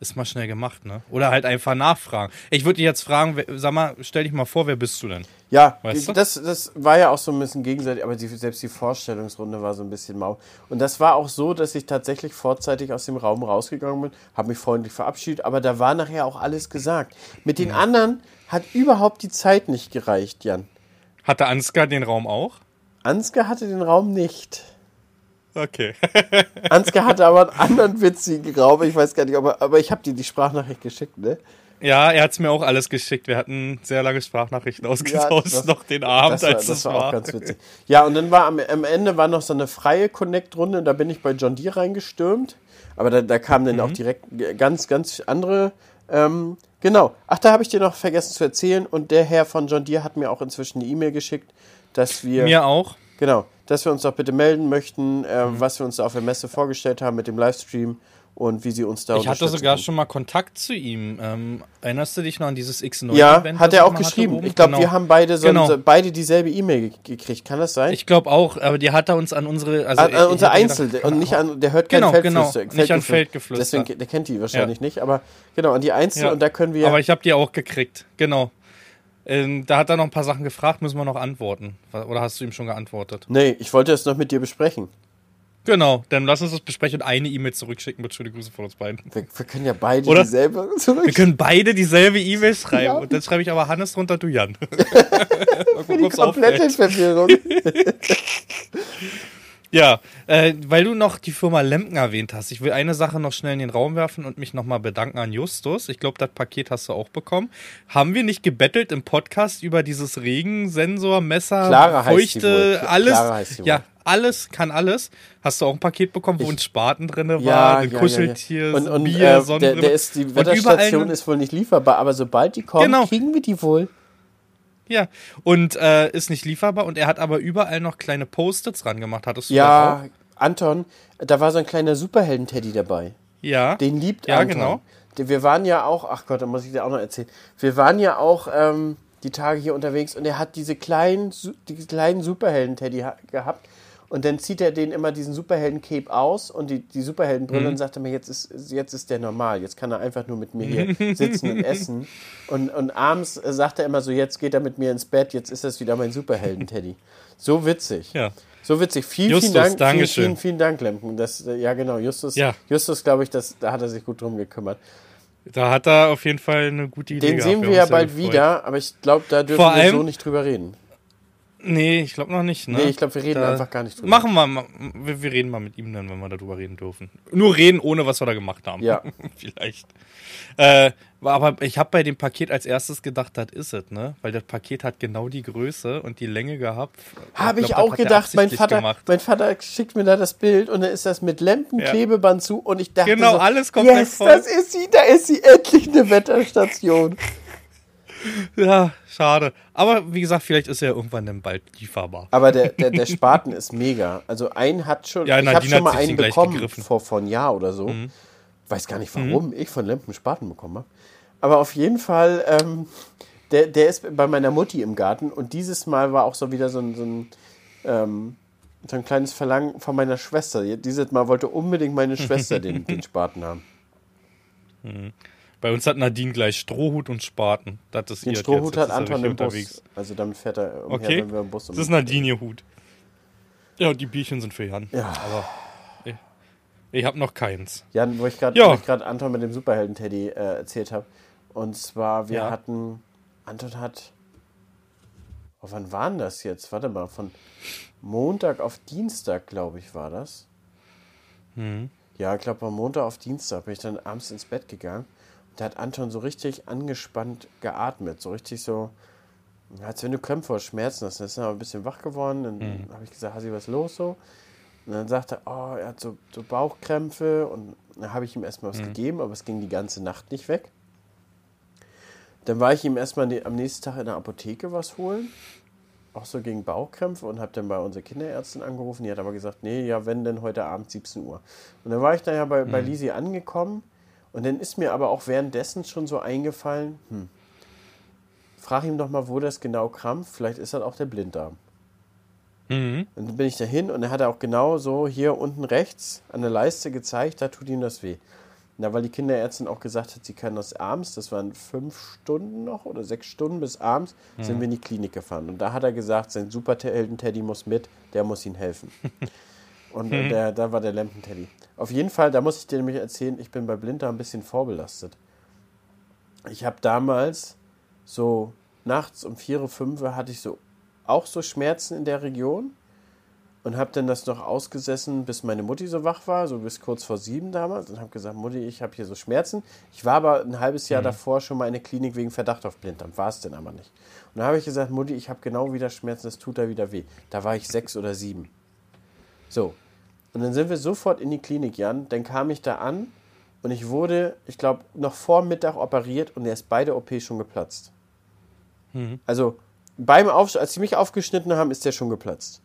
Ist mal schnell gemacht, ne? Oder halt einfach nachfragen. Ich würde dich jetzt fragen, sag mal, stell dich mal vor, wer bist du denn? Ja, weißt du? das, das war ja auch so ein bisschen gegenseitig, aber die, selbst die Vorstellungsrunde war so ein bisschen mau. Und das war auch so, dass ich tatsächlich vorzeitig aus dem Raum rausgegangen bin, habe mich freundlich verabschiedet, aber da war nachher auch alles gesagt. Mit den ja. anderen hat überhaupt die Zeit nicht gereicht, Jan. Hatte Ansgar den Raum auch? Ansgar hatte den Raum nicht. Okay. Ansgar hatte aber einen anderen witzigen Raum. Ich weiß gar nicht, aber, aber ich habe dir die Sprachnachricht geschickt, ne? Ja, er hat es mir auch alles geschickt. Wir hatten sehr lange Sprachnachrichten ausgetauscht, ja, noch den Abend, das war, als das, das war. auch ganz witzig. Ja, und dann war am, am Ende war noch so eine freie Connect-Runde. Da bin ich bei John Deere reingestürmt. Aber da, da kamen dann mhm. auch direkt ganz, ganz andere. Ähm, genau. Ach, da habe ich dir noch vergessen zu erzählen. Und der Herr von John Deere hat mir auch inzwischen eine E-Mail geschickt, dass wir. Mir auch. Genau, dass wir uns doch bitte melden möchten, äh, mhm. was wir uns da auf der Messe vorgestellt haben mit dem Livestream und wie sie uns da Ich hatte sogar schon mal Kontakt zu ihm. Ähm, erinnerst du dich noch an dieses X9 Ja, Event, hat er auch geschrieben. Ich glaube, genau. wir haben beide so, genau. beide dieselbe E-Mail gekriegt. Kann das sein? Ich glaube auch, aber die hat er uns an unsere also an, an unser Einzel gedacht, und nicht an der hört kein genau, Feldflüster, genau, nicht an Feldgeflüster. Deswegen der kennt die wahrscheinlich ja. nicht, aber genau, an die Einzel ja. und da können wir Aber ich habe die auch gekriegt. Genau. Ähm, da hat er noch ein paar Sachen gefragt, müssen wir noch antworten. Oder hast du ihm schon geantwortet? Nee, ich wollte es noch mit dir besprechen. Genau, dann lass uns das besprechen und eine E-Mail zurückschicken mit schöne Grüße von uns beiden. Wir, wir können ja beide Oder? dieselbe zurückschicken. Wir können beide dieselbe E-Mail schreiben. Ja. Und dann schreibe ich aber Hannes drunter, du Jan. Für die komplette Verwirrung. Ja, äh, weil du noch die Firma Lemken erwähnt hast. Ich will eine Sache noch schnell in den Raum werfen und mich nochmal bedanken an Justus. Ich glaube, das Paket hast du auch bekommen. Haben wir nicht gebettelt im Podcast über dieses Regensensor, Messer, Clara Feuchte, alles? Clara heißt ja, alles kann alles. Hast du auch ein Paket bekommen, wo ein Spaten drin war, ja, ein ja, Kuscheltier, ja, und, und, Bier, äh, der, der ist, Die Wetterstation ist wohl nicht lieferbar, aber sobald die kommen, genau. kriegen wir die wohl. Ja, und äh, ist nicht lieferbar und er hat aber überall noch kleine Post-its ran gemacht. Hattest du Ja, Anton, da war so ein kleiner Superhelden-Teddy dabei. Ja. Den liebt ja, Anton. genau. Wir waren ja auch, ach Gott, da muss ich dir auch noch erzählen. Wir waren ja auch ähm, die Tage hier unterwegs und er hat diese kleinen, die kleinen Superhelden-Teddy gehabt und dann zieht er den immer diesen Superhelden-Cape aus und die, die Superheldenbrille mhm. und sagt mir, jetzt ist, jetzt ist der normal. Jetzt kann er einfach nur mit mir hier sitzen und essen. Und, und abends sagt er immer so, jetzt geht er mit mir ins Bett, jetzt ist das wieder mein Superhelden-Teddy. So witzig. Ja. So witzig. Vielen, Justus, vielen Dank. Vielen, vielen, vielen Dank, Lemken. Das, ja, genau. Justus, ja. Justus glaube ich, das, da hat er sich gut drum gekümmert. Da hat er auf jeden Fall eine gute Idee. Den gehabt. sehen wir ja bald wieder, aber ich glaube, da dürfen Vor wir so nicht drüber reden. Nee, ich glaube noch nicht. Ne? Nee, ich glaube, wir reden da einfach gar nicht drüber. Machen wir, wir, wir reden mal mit ihm dann, wenn wir darüber reden dürfen. Nur reden, ohne was wir da gemacht haben. Ja. Vielleicht. Äh, aber ich habe bei dem Paket als erstes gedacht, das ist es, ne? Weil das Paket hat genau die Größe und die Länge gehabt. Habe ich, auch gedacht, mein Vater, mein Vater schickt mir da das Bild und dann ist das mit Lempenklebeband ja. zu und ich dachte Genau, so, alles komplett yes, voll. das ist sie, da ist sie endlich eine Wetterstation. Ja, schade. Aber wie gesagt, vielleicht ist er irgendwann dann bald lieferbar. Aber der, der, der Spaten ist mega. Also einen hat schon, ja, ich habe schon mal einen bekommen vor, vor einem Jahr oder so. Mhm. Weiß gar nicht, warum mhm. ich von Lempen Spaten bekommen habe. Aber auf jeden Fall, ähm, der, der ist bei meiner Mutti im Garten und dieses Mal war auch so wieder so ein, so ein ähm, so ein kleines Verlangen von meiner Schwester. Dieses Mal wollte unbedingt meine Schwester den, den Spaten haben. Mhm. Bei uns hat Nadine gleich Strohhut und Spaten. Das ist den ihr Strohhut jetzt. hat Anton im wirklich Bus. unterwegs. Also damit fährt er umher, Okay. wenn wir im Bus Das ist Nadine ihr Hut. Ja, und die Bierchen sind für Jan. Ja. Aber ich, ich habe noch keins. Jan, wo ich gerade Ja. wo ich gerade Anton mit dem Superhelden-Teddy äh, erzählt habe. Und zwar, wir Ja. hatten, Anton hat, oh, wann war denn das jetzt? Warte mal, von Montag auf Dienstag, glaube ich, war das. Mhm. Ja, ich glaube, von Montag auf Dienstag bin ich dann abends ins Bett gegangen. Da hat Anton so richtig angespannt geatmet. So richtig so, als wenn du Krämpfe oder Schmerzen hast. Dann ist er aber ein bisschen wach geworden. Dann habe ich gesagt, Hasi, was ist los so? Und dann sagte er, oh, er hat so, so Bauchkrämpfe. Und dann habe ich ihm erstmal was gegeben, aber es ging die ganze Nacht nicht weg. Dann war ich ihm erstmal am nächsten Tag in der Apotheke was holen. Auch so gegen Bauchkrämpfe und habe dann bei unserer Kinderärztin angerufen. Die hat aber gesagt, nee, ja, wenn denn heute Abend 17 Uhr. Und dann war ich da ja bei, bei Lisi angekommen. Und dann ist mir aber auch währenddessen schon so eingefallen, hm, frag ihm doch mal, wo das genau krampft. Vielleicht ist das auch der Blinddarm. Mhm. Und dann bin ich dahin und er hat auch genau so hier unten rechts an der Leiste gezeigt, da tut ihm das weh. Da weil die Kinderärztin auch gesagt hat, sie kann das abends, das waren fünf Stunden noch oder sechs Stunden bis abends, sind wir in die Klinik gefahren. Und da hat er gesagt, sein Superhelden-Teddy muss mit, der muss ihm helfen. Und äh, der, da war der Lampen-Teddy. Auf jeden Fall, da muss ich dir nämlich erzählen, ich bin bei Blinddarm ein bisschen vorbelastet. Ich habe damals so nachts um 4, 5 Uhr hatte ich so auch so Schmerzen in der Region und habe dann das noch ausgesessen, bis meine Mutti so wach war, so bis kurz vor sieben damals und habe gesagt, Mutti, ich habe hier so Schmerzen. Ich war aber ein halbes Jahr davor schon mal in der Klinik wegen Verdacht auf Blinddarm, war es denn aber nicht. Und dann habe ich gesagt, Mutti, ich habe genau wieder Schmerzen, das tut da wieder weh. Da war ich sechs oder sieben. So. Und dann sind wir sofort in die Klinik, Jan. Dann kam ich da an und ich wurde, ich glaube, noch vor Mittag operiert und er ist beide OP schon geplatzt. Also beim Auf als sie mich aufgeschnitten haben, ist der schon geplatzt.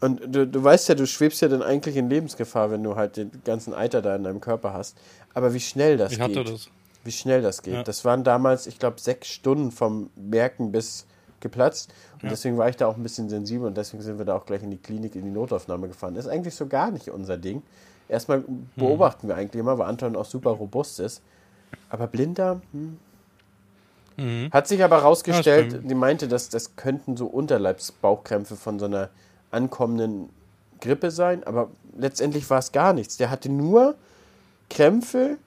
Und du, du weißt ja, du schwebst ja dann eigentlich in Lebensgefahr, wenn du halt den ganzen Eiter da in deinem Körper hast. Aber wie schnell das Ich geht. hatte das. Wie schnell das geht. Ja. Das waren damals, ich glaube, sechs Stunden vom Merken bis geplatzt. Und deswegen war ich da auch ein bisschen sensibel und deswegen sind wir da auch gleich in die Klinik, in die Notaufnahme gefahren. Ist eigentlich so gar nicht unser Ding. Erstmal beobachten wir eigentlich immer, weil Anton auch super robust ist. Aber Blinddarm, hm. Mhm. Hat sich aber Ja, rausgestellt, ist die meinte, dass das könnten so Unterleibsbauchkrämpfe von so einer ankommenden Grippe sein, aber letztendlich war es gar nichts. Der hatte nur Krämpfe,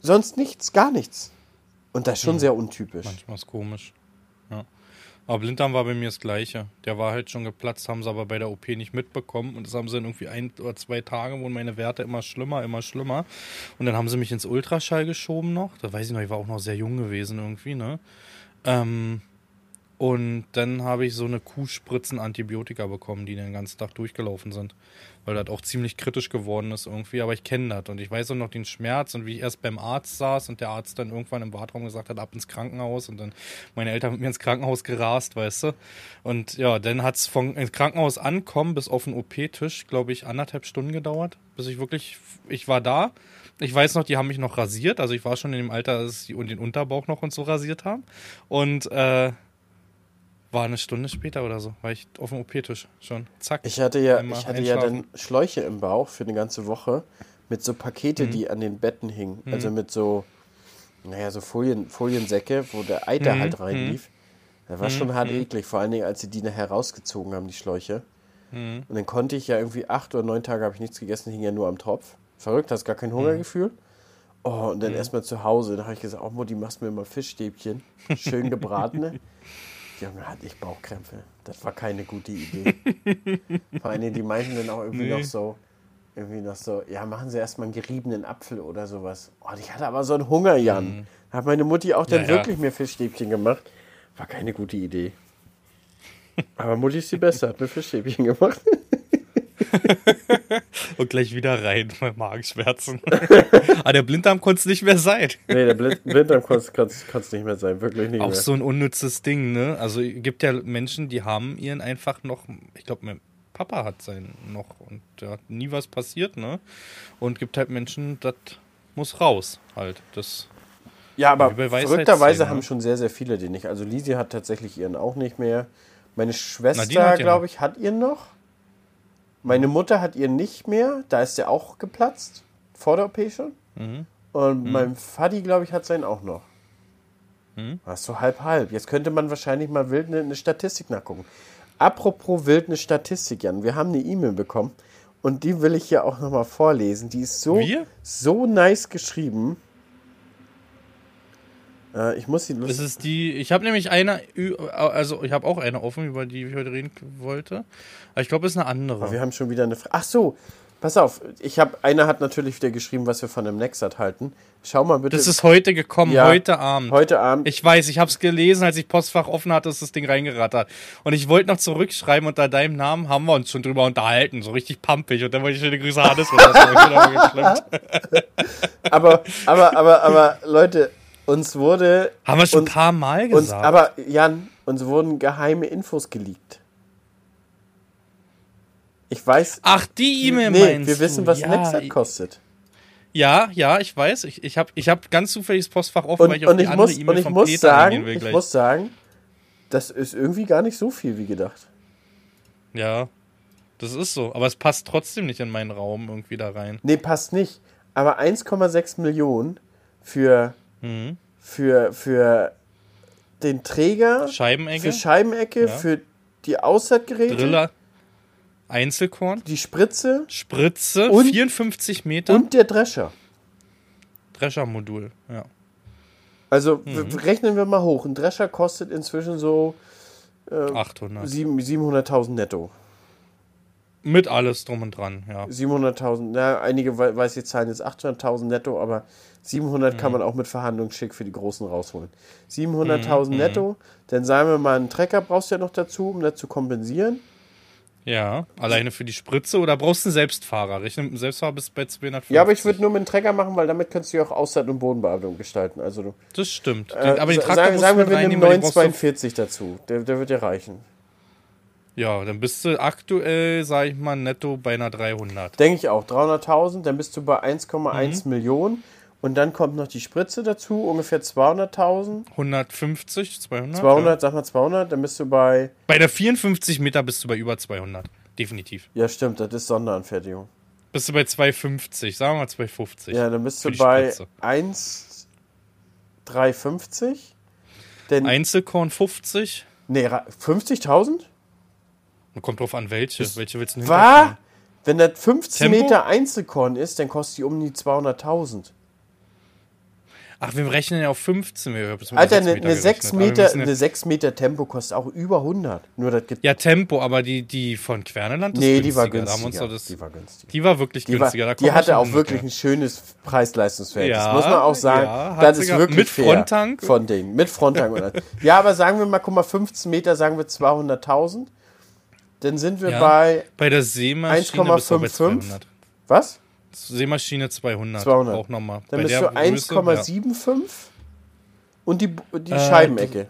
sonst nichts, gar nichts. Und das ist schon sehr untypisch. Manchmal ist komisch. Aber Blinddarm war bei mir das Gleiche. Der war halt schon geplatzt, haben sie aber bei der OP nicht mitbekommen. Und das haben sie dann irgendwie ein oder zwei Tage, wurden meine Werte immer schlimmer, immer schlimmer. Und dann haben sie mich ins Ultraschall geschoben noch. Da weiß ich noch, ich war auch noch sehr jung gewesen irgendwie, ne? Ähm, und dann habe ich so eine Kuhspritzen Antibiotika bekommen, die den ganzen Tag durchgelaufen sind. Weil das auch ziemlich kritisch geworden ist irgendwie. Aber ich kenne das. Und ich weiß auch noch den Schmerz und wie ich erst beim Arzt saß und der Arzt dann irgendwann im Wartraum gesagt hat, ab ins Krankenhaus. Und dann meine Eltern mit mir ins Krankenhaus gerast, weißt du. Und ja, dann hat es ins Krankenhaus ankommen bis auf den OP-Tisch, glaube ich, anderthalb Stunden gedauert, bis ich wirklich, ich war da. Ich weiß noch, die haben mich noch rasiert. Also ich war schon in dem Alter, dass sie den Unterbauch noch und so rasiert haben. Und äh, war eine Stunde später oder so, war ich auf dem OP-Tisch schon. Zack. Ich hatte ja, ich hatte ja dann. Schläuche im Bauch für eine ganze Woche mit so Pakete, Mhm. die an den Betten hingen. Also mit so, naja, so Folien, Foliensäcke, wo der Eiter Mhm. halt reinlief. Das war schon hart eklig, vor allen Dingen, als sie die nachher rausgezogen haben, die Schläuche. Mhm. Und dann konnte ich ja irgendwie acht oder neun Tage habe ich nichts gegessen, hing ja nur am Tropf. Verrückt, hast gar kein Mhm. Hungergefühl. Oh, und dann erstmal zu Hause, da habe ich gesagt, oh Mutti, machst mir mal Fischstäbchen, schön gebratene. Junge, hatte ich Bauchkrämpfe. Das war keine gute Idee. Vor Dingen, die meinten dann auch irgendwie Nee. noch so, irgendwie noch so, ja, machen Sie erstmal einen geriebenen Apfel oder sowas. Oh, ich hatte aber so einen Hunger, Jan. Da hat meine Mutti auch dann Mhm. Ja, ja. wirklich mir Fischstäbchen gemacht. War keine gute Idee. Aber Mutti ist die Beste, hat mir Fischstäbchen gemacht. Und gleich wieder rein, bei Magenschmerzen. Aber der Blinddarm konnte es nicht mehr sein. nee, der Blind- Blinddarm kann es nicht mehr sein, wirklich nicht Auch mehr. so ein unnützes Ding, ne? Also es gibt ja Menschen, die haben ihren einfach noch, ich glaube, mein Papa hat seinen noch und da hat nie was passiert, ne? Und gibt halt Menschen, das muss raus halt. Das Ja, aber verrückterweise Weisheitszähnen, haben ne? schon sehr, sehr viele den nicht. Also Lisi hat tatsächlich ihren auch nicht mehr. Meine Schwester, glaube ich, hat ihr noch. Meine Mutter hat ihr nicht mehr. Da ist der auch geplatzt. Vor der OP schon. Mhm. Und mein Vati, glaube ich, hat seinen auch noch. Das ist so halb halb. Jetzt könnte man wahrscheinlich mal wild eine, eine Statistik nachgucken. Apropos wild eine Statistik, Jan. Wir haben eine E-Mail bekommen. Und die will ich hier auch nochmal vorlesen. Die ist so, Wir? so nice geschrieben. Äh, ich muss sie Das lustig. ist die. Ich habe nämlich eine, also ich habe auch eine offen, über die ich heute reden wollte. Aber ich glaube, es ist eine andere. Wir haben schon wieder eine Frage. Ach so, pass auf. Ich habe, einer hat natürlich wieder geschrieben, was wir von dem Nexat halten. Schau mal bitte. Das ist heute gekommen, Ja, heute Abend. heute Abend. Ich weiß, ich habe es gelesen, als ich Postfach offen hatte, ist das Ding reingerattert. Und ich wollte noch zurückschreiben, unter deinem Namen haben wir uns schon drüber unterhalten, so richtig pampig. Und dann wollte ich schöne Grüße weil das aber, aber, aber, aber, Leute, uns wurde. Haben wir schon ein uns, paar Mal uns, gesagt. Aber, Jan, uns wurden geheime Infos geleakt. Ich weiß. Ach, die E-Mail nee, meinst wir wissen, was ja, Nexat kostet. Ja, ja, ich weiß. Ich, ich habe ich hab ganz zufällig das Postfach offen, weil Und, ich auf die ich andere muss, E-Mail und ich muss Peter sagen, ich muss sagen, das ist irgendwie gar nicht so viel wie gedacht. Ja, das ist so. Aber es passt trotzdem nicht in meinen Raum irgendwie da rein. Nee, passt nicht. Aber 1,6 Millionen für, Mhm. für, für den Träger, Scheibenecke, für Scheibenecke, Ja. für die Aussaatgeräte, Driller, Einzelkorn, die Spritze Spritze, Und- 54 Meter, und der Drescher. Dreschermodul. Ja. Also Mhm. rechnen wir mal hoch. Ein Drescher kostet inzwischen so 800. sieben- 700.000 netto. Mit alles drum und dran, ja. 700.000, na, einige we- weiß die Zahlen jetzt 800.000 netto, aber 700 Mhm. kann man auch mit Verhandlungsschick für die Großen rausholen. Mhm, 700.000 netto, dann sagen wir mal, einen Trecker brauchst du ja noch dazu, um das zu kompensieren. Ja, alleine für die Spritze oder brauchst du einen Selbstfahrer? Rechne mit einem Selbstfahrer bis bei 250. Ja, aber ich würde nur mit einem Trecker machen, weil damit kannst du ja auch Aussaat- und Bodenbearbeitung gestalten. Also du, Das stimmt. äh, aber den Traktor sagen, musst sagen wir, mit wir nehmen reinnehmen, weil den brauchst du 942 dazu. Der, der wird ja reichen. Ja, dann bist du aktuell, sag ich mal, netto bei einer 300. Denke ich auch. 300.000, dann bist du bei 1,1 Mhm. Millionen. Und dann kommt noch die Spritze dazu, ungefähr 200.000. 150, 200? 200, Ja. sag mal 200, dann bist du bei. Bei der 54 Meter bist du bei über 200. Definitiv. Ja, stimmt, das ist Sonderanfertigung. Bist du bei 250, sagen wir mal 250. Ja, dann bist du bei Spritze. 1,350. Denn, Einzelkorn 50. nee, ra- 50.000? Kommt drauf an, welche. welche willst du denn hinterfahren? Wenn das 15 Tempo? Meter Einzelkorn ist, dann kostet die um die 200.000. Ach, wir rechnen ja auf 15. Wir Alter, sechs eine, eine, gerechnet. 6 Aber wir Meter, eine 6 Meter Tempo kostet auch über 100. Nur das gibt. Ja, Tempo, aber die, die von Querneland ist nee, die war günstiger. Günstiger. das, Die war günstiger. die war wirklich Die, war, günstiger. Da die hatte auch wirklich ja. ein schönes Preis-Leistungsverhältnis. Ja, muss man auch sagen. ja, das ist wirklich Mit fair Fronttank? Von denen. Mit Fronttank. ja, aber sagen wir mal, guck mal, 15 Meter, sagen wir 200.000. Dann sind wir bei, Bei der Seemaschine bist du bei 1,55. 200. was? Seemaschine 200. 200. Auch nochmal. Dann Bei bist du Größe, 1,75 und die, die Äh, Scheibenecke.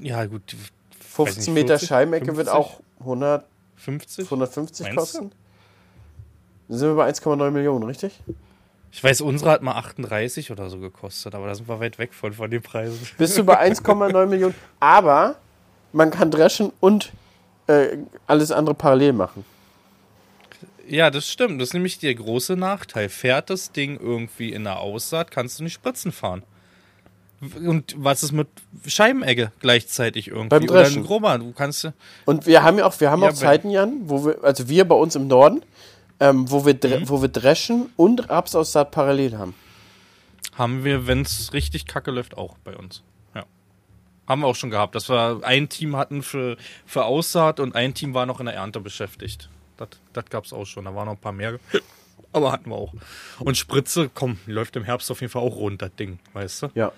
Ja, ja gut. die- 15 nicht, Meter 40, Scheibenecke 50? wird auch 100, 50? 150 Meinst kosten. Dann sind wir bei 1,9 Millionen, richtig? Ich weiß, unsere hat mal 38 oder so gekostet, aber da sind wir weit weg von, von den Preisen. Bist du bei 1,9 Millionen. Aber man kann dreschen und äh, alles andere parallel machen. Ja, das stimmt. Das ist nämlich der große Nachteil. Fährt das Ding irgendwie in der Aussaat, kannst du nicht Spritzen fahren. Und was ist mit Scheibenegge gleichzeitig irgendwie? Beim Oder Dreschen. grober, du kannst Und wir haben ja auch, wir haben Ja, auch Zeiten, Jan, wo wir, also wir bei uns im Norden, ähm, wo, wir Mhm. wo wir dreschen und Rapsaussaat parallel haben. haben wir, wenn es richtig kacke läuft, auch bei uns. Ja. Haben wir auch schon gehabt, dass wir ein Team hatten für, für Aussaat und ein Team war noch in der Ernte beschäftigt. Das, gab es auch schon. Da waren noch ein paar mehr. Aber hatten wir auch. Und Spritze, komm, läuft im Herbst auf jeden Fall auch rund, das Ding, weißt du? Ja.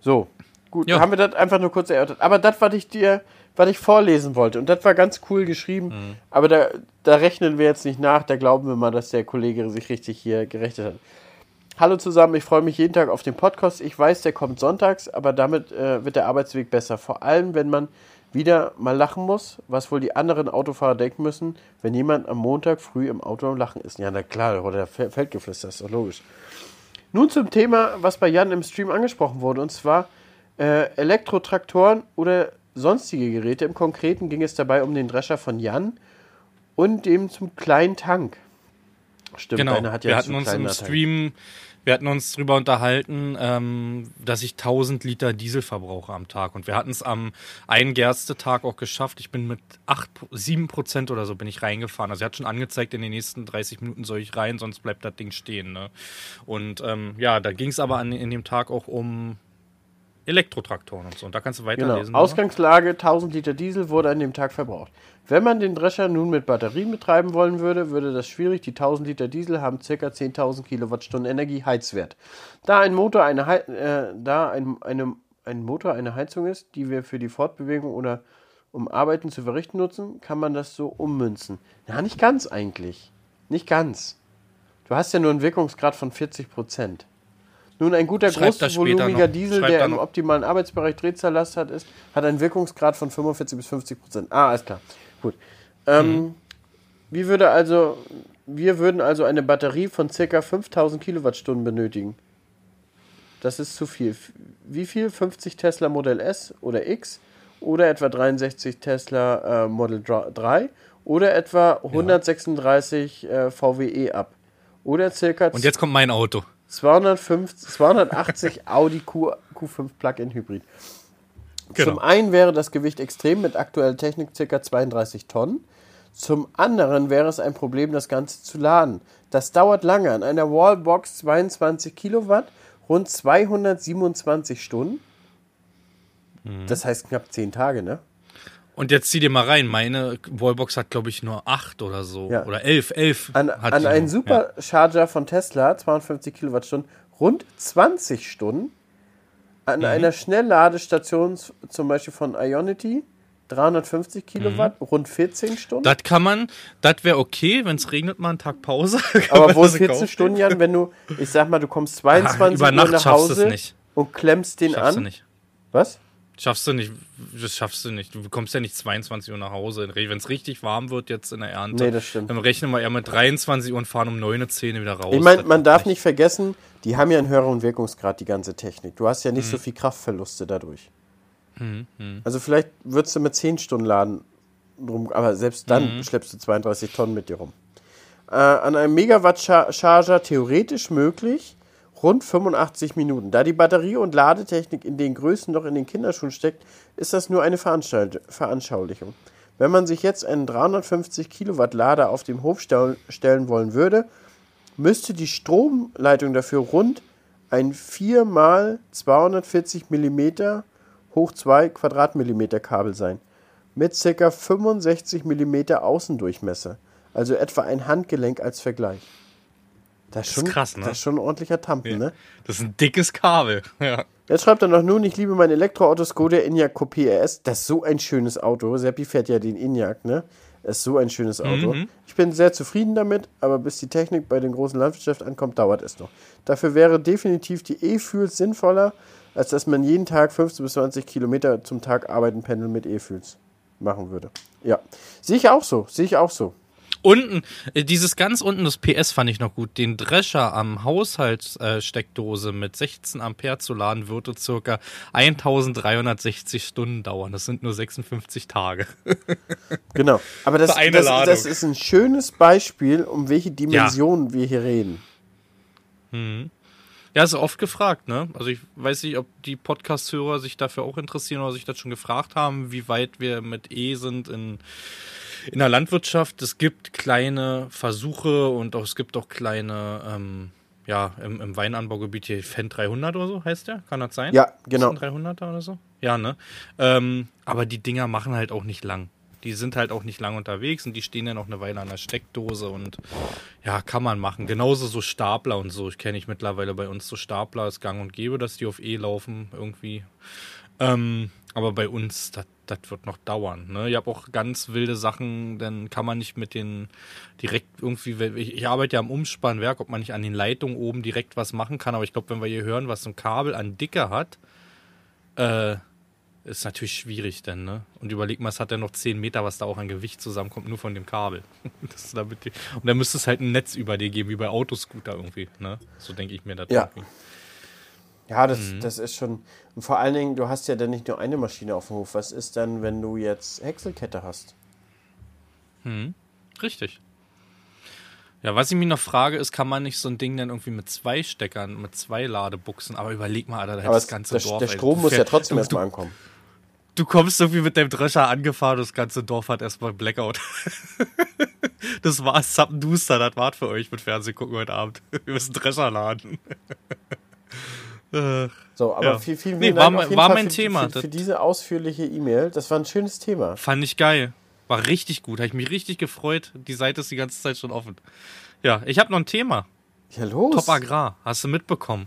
So, gut, Ja. haben wir das einfach nur kurz erörtert. Aber das, was ich dir, was ich vorlesen wollte, und das war ganz cool geschrieben, Mhm. aber da, da rechnen wir jetzt nicht nach, da glauben wir mal, dass der Kollege sich richtig hier gerechnet hat. Hallo zusammen, ich freue mich jeden Tag auf den Podcast. Ich weiß, der kommt sonntags, aber damit äh, wird der Arbeitsweg besser. Vor allem, wenn man wieder mal lachen muss, was wohl die anderen Autofahrer denken müssen, wenn jemand am Montag früh im Auto am Lachen ist. Ja, na klar, oder der Feldgeflüster, ist doch logisch. Nun zum Thema, was bei Jan im Stream angesprochen wurde, und zwar äh, Elektrotraktoren oder sonstige Geräte. Im Konkreten ging es dabei um den Drescher von Jan und dem zum kleinen Tank. Stimmt, genau. hat ja wir hatten uns im Stream, wir hatten uns darüber unterhalten, ähm, dass ich 1000 Liter Diesel verbrauche am Tag. Und wir hatten es am einen Gerste-Tag auch geschafft. Ich bin mit 8, 7 Prozent oder so bin ich reingefahren. Also er hat schon angezeigt, in den nächsten 30 Minuten soll ich rein, sonst bleibt das Ding stehen. Ne? Und ähm, ja, da ging es aber an, in dem Tag auch um Elektrotraktoren und so. Und da kannst du weiterlesen. Genau. Ausgangslage: 1000 Liter Diesel wurde an dem Tag verbraucht. Wenn man den Drescher nun mit Batterien betreiben wollen würde, würde das schwierig. Die 1000 Liter Diesel haben ca. 10.000 Kilowattstunden Energieheizwert. Da ein Motor eine, äh, da ein, eine, ein Motor eine Heizung ist, die wir für die Fortbewegung oder um Arbeiten zu verrichten nutzen, kann man das so ummünzen. Na, nicht ganz eigentlich. Nicht ganz. Du hast ja nur einen Wirkungsgrad von 40 Prozent. Nun, ein guter großvolumiger Diesel, Schreibt der im optimalen Arbeitsbereich Drehzahllast hat, ist, hat einen Wirkungsgrad von 45 bis 50 Prozent. Ah, alles klar. Gut. Ähm, mhm. Wie würde also, wir würden also eine Batterie von ca. 5000 Kilowattstunden benötigen. Das ist zu viel. Wie viel? 50 Tesla Modell S oder X oder etwa 63 Tesla äh, Model 3 oder etwa 136 ja. äh, VWE ab. Oder circa. Und jetzt kommt mein Auto. 250, 280 Audi Q, Q5 Plug-in Hybrid. Genau. Zum einen wäre das Gewicht extrem mit aktueller Technik ca. 32 Tonnen. Zum anderen wäre es ein Problem, das Ganze zu laden. Das dauert lange. An einer Wallbox 22 Kilowatt, rund 227 Stunden. Mhm. Das heißt knapp 10 Tage, ne? Und jetzt zieh dir mal rein. Meine Wallbox hat, glaube ich, nur 8 oder so. Ja. Oder 11. 11 an, an einen Supercharger ja. von Tesla, 52 Kilowattstunden, rund 20 Stunden. An mhm. einer Schnellladestation, zum Beispiel von Ionity, 350 Kilowatt, mhm. rund 14 Stunden. Das kann man, das wäre okay, wenn es regnet, mal einen Tag Pause. Aber wo ist 14 kaufen? Stunden, Jan, wenn du, ich sag mal, du kommst 22 ah, Uhr nach Hause und klemmst den schaffst an. Du nicht. Was? Schaffst du nicht, das schaffst du nicht. Du kommst ja nicht 22 Uhr nach Hause. Wenn es richtig warm wird jetzt in der Ernte, nee, das stimmt. dann rechnen wir eher mit 23 Uhr und fahren um 9, 10 wieder raus. Ich meine, man darf nicht vergessen, die haben ja einen höheren Wirkungsgrad, die ganze Technik. Du hast ja nicht mhm. so viel Kraftverluste dadurch. Mhm, mhm. Also vielleicht würdest du mit 10 Stunden laden, rum, aber selbst dann mhm. schleppst du 32 Tonnen mit dir rum. Äh, an einem Megawatt-Charger theoretisch möglich, rund 85 Minuten. Da die Batterie- und Ladetechnik in den Größen noch in den Kinderschuhen steckt, ist das nur eine Veranschaulichung. Wenn man sich jetzt einen 350 Kilowatt Lader auf dem Hof stellen wollen würde, müsste die Stromleitung dafür rund ein 4 mal 240 mm hoch 2 Quadratmillimeter Kabel sein, mit ca. 65 mm Außendurchmesser, also etwa ein Handgelenk als Vergleich. Das ist, schon, das ist krass, ne? Das ist schon ein ordentlicher Tampen, ja. ne? Das ist ein dickes Kabel, ja. Jetzt schreibt er noch nun, ich liebe mein Elektroauto Skoda Enyaq Coupé RS. Das ist so ein schönes Auto. Seppi fährt ja den Enyaq, ne? Das ist so ein schönes Auto. Mhm. Ich bin sehr zufrieden damit, aber bis die Technik bei den großen Landwirtschaften ankommt, dauert es noch. Dafür wäre definitiv die E-Fuels sinnvoller, als dass man jeden Tag 15 bis 20 Kilometer zum Tag arbeiten pendeln mit E-Fuels machen würde. Ja, sehe ich auch so, sehe ich auch so. Unten, äh, dieses ganz unten, das PS fand ich noch gut. Den Drescher am Haushaltssteckdose äh, mit 16 Ampere zu laden, würde circa 1360 Stunden dauern. Das sind nur 56 Tage. genau. Aber das, das, das, ist ein schönes Beispiel, um welche Dimensionen ja. wir hier reden. Mhm. Ja, ist oft gefragt, ne? Also ich weiß nicht, ob die Podcast-Hörer sich dafür auch interessieren oder sich das schon gefragt haben, wie weit wir mit E sind in in der Landwirtschaft, es gibt kleine Versuche und auch, es gibt auch kleine, ähm, ja, im, im, Weinanbaugebiet hier Fendt 300 oder so heißt der, kann das sein? Ja, genau. 300er oder so? Ja, ne? Ähm, aber die Dinger machen halt auch nicht lang. Die sind halt auch nicht lang unterwegs und die stehen ja noch eine Weile an der Steckdose und ja, kann man machen. Genauso so Stapler und so. Ich kenne ich mittlerweile bei uns so Stapler ist gang und gäbe, dass die auf E laufen irgendwie. Ähm, aber bei uns, das wird noch dauern. Ne? Ich habe auch ganz wilde Sachen, dann kann man nicht mit den direkt irgendwie, ich, ich, arbeite ja am Umspannwerk, ob man nicht an den Leitungen oben direkt was machen kann, aber ich glaube, wenn wir hier hören, was so ein Kabel an Dicke hat, äh, ist natürlich schwierig dann, ne? Und überleg mal, es hat ja noch 10 Meter, was da auch an Gewicht zusammenkommt, nur von dem Kabel. und dann müsste es halt ein Netz über dir geben, wie bei Autoscooter irgendwie, ne? So denke ich mir das ja. irgendwie. Ja, das, mhm. das ist schon. Und vor allen Dingen, du hast ja dann nicht nur eine Maschine auf dem Hof. Was ist dann, wenn du jetzt Häckselkette hast? Hm, richtig. Ja, was ich mich noch frage, ist, kann man nicht so ein Ding dann irgendwie mit zwei Steckern, mit zwei Ladebuchsen, aber überleg mal, Alter, da hätte das ganze der, Dorf. Der Strom ey, muss ja trotzdem erstmal ankommen. Du kommst irgendwie mit deinem Drescher angefahren, das ganze Dorf hat erstmal Blackout. das war Zappenduster, das war für euch mit Fernsehen gucken heute Abend. Wir müssen Drescher laden. so, aber ja. viel, viel nee, war, war mein für, Thema. Für, für, diese ausführliche E-Mail. Das war ein schönes Thema. Fand ich geil. War richtig gut. Habe ich mich richtig gefreut. Die Seite ist die ganze Zeit schon offen. Ja, ich habe noch ein Thema. Ja, los. Top Agrar. Hast du mitbekommen?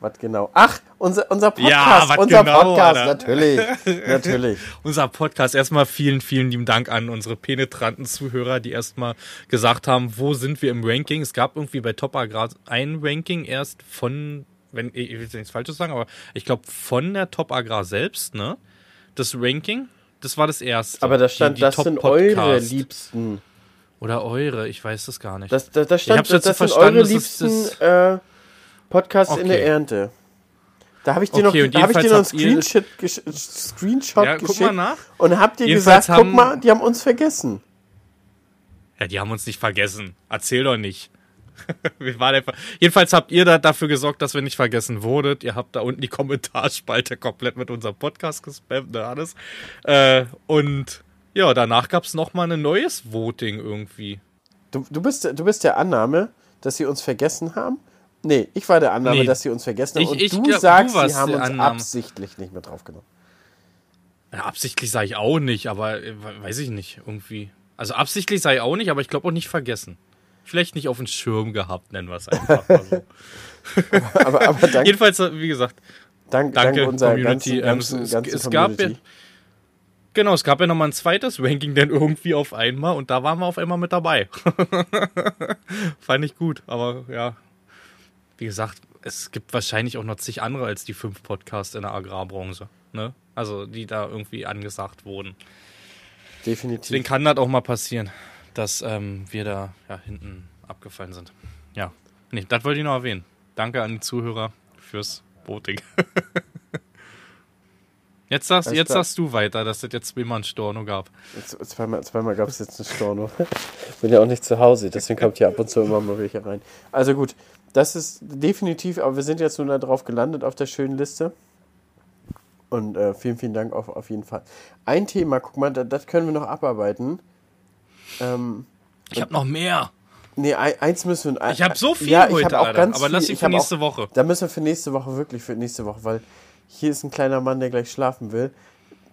Was genau? Ach, unser, unser Podcast. Ja, unser genau, Podcast, Alter. natürlich. natürlich. unser Podcast. Erstmal vielen, vielen lieben Dank an unsere penetranten Zuhörer, die erstmal gesagt haben, wo sind wir im Ranking. Es gab irgendwie bei Top Agrar ein Ranking erst von, wenn ich will jetzt nichts Falsches sagen, aber ich glaube von der Top Agrar selbst, ne? Das Ranking, das war das erste. Aber da stand, die, die das sind eure Liebsten. Oder eure, ich weiß das gar nicht. Das, das, das stand, das, das sind eure liebsten äh, Podcasts okay. in der Ernte. Da habe ich dir okay, noch, hab ich dir noch einen Screenshot, gesch Screenshot ja, geschickt guck mal nach. und habt ihr gesagt, guck mal, die haben uns vergessen. Ja, die haben uns nicht vergessen. Erzähl doch nicht. Jedenfalls habt ihr da dafür gesorgt, dass wir nicht vergessen wurdet. Ihr habt da unten die Kommentarspalte komplett mit unserem Podcast gespammt, ne, alles. Äh, und ja, danach gab es nochmal ein neues Voting irgendwie. Du, du, bist, du bist der Annahme, dass sie uns vergessen haben? Nee, ich war der Annahme, nee. dass sie uns vergessen haben. Ich, und ich, du glaub, sagst, du sie haben uns Annahme. absichtlich nicht mehr draufgenommen. Ja, absichtlich sage ich auch nicht, aber äh, weiß ich nicht, irgendwie. Also absichtlich sei ich auch nicht, aber ich glaube auch nicht vergessen. Vielleicht nicht auf den Schirm gehabt, nennen wir es einfach mal so. aber, aber danke, Jedenfalls, äh, wie gesagt, dank, danke dank unserer Community. Ganzen, ganzen, ähm, es, es gab ja, Genau, es gab ja nochmal ein zweites Ranking dann irgendwie auf einmal und da waren wir auf einmal mit dabei. Fand ich gut, aber ja, wie gesagt, es gibt wahrscheinlich auch noch zig andere als die fünf Podcasts in der Agrarbranche, ne? Also, die da irgendwie angesagt wurden. Definitiv. Deswegen kann das auch mal passieren, dass ähm, wir da ja, hinten abgefallen sind. Ja, nee, das wollte ich noch erwähnen. Danke an die Zuhörer fürs Voting. Jetzt sagst, jetzt sagst du weiter, dass es jetzt zweimal ein Storno gab. Zweimal, zweimal gab es jetzt ein Storno. Bin ja auch nicht zu Hause, deswegen kommt hier ab und zu immer mal welche rein. Also gut, das ist definitiv, aber wir sind jetzt nur darauf gelandet auf der schönen Liste. Und äh, vielen, vielen Dank auf, auf jeden Fall. Ein Thema, guck mal, das, das können wir noch abarbeiten. Ähm, ich habe noch mehr. Nee, eins müssen wir. Ich habe so viel ja, heute, auch ganz aber lass ich für nächste auch, Woche. Da müssen wir für nächste Woche wirklich für nächste Woche, weil hier ist ein kleiner Mann, der gleich schlafen will.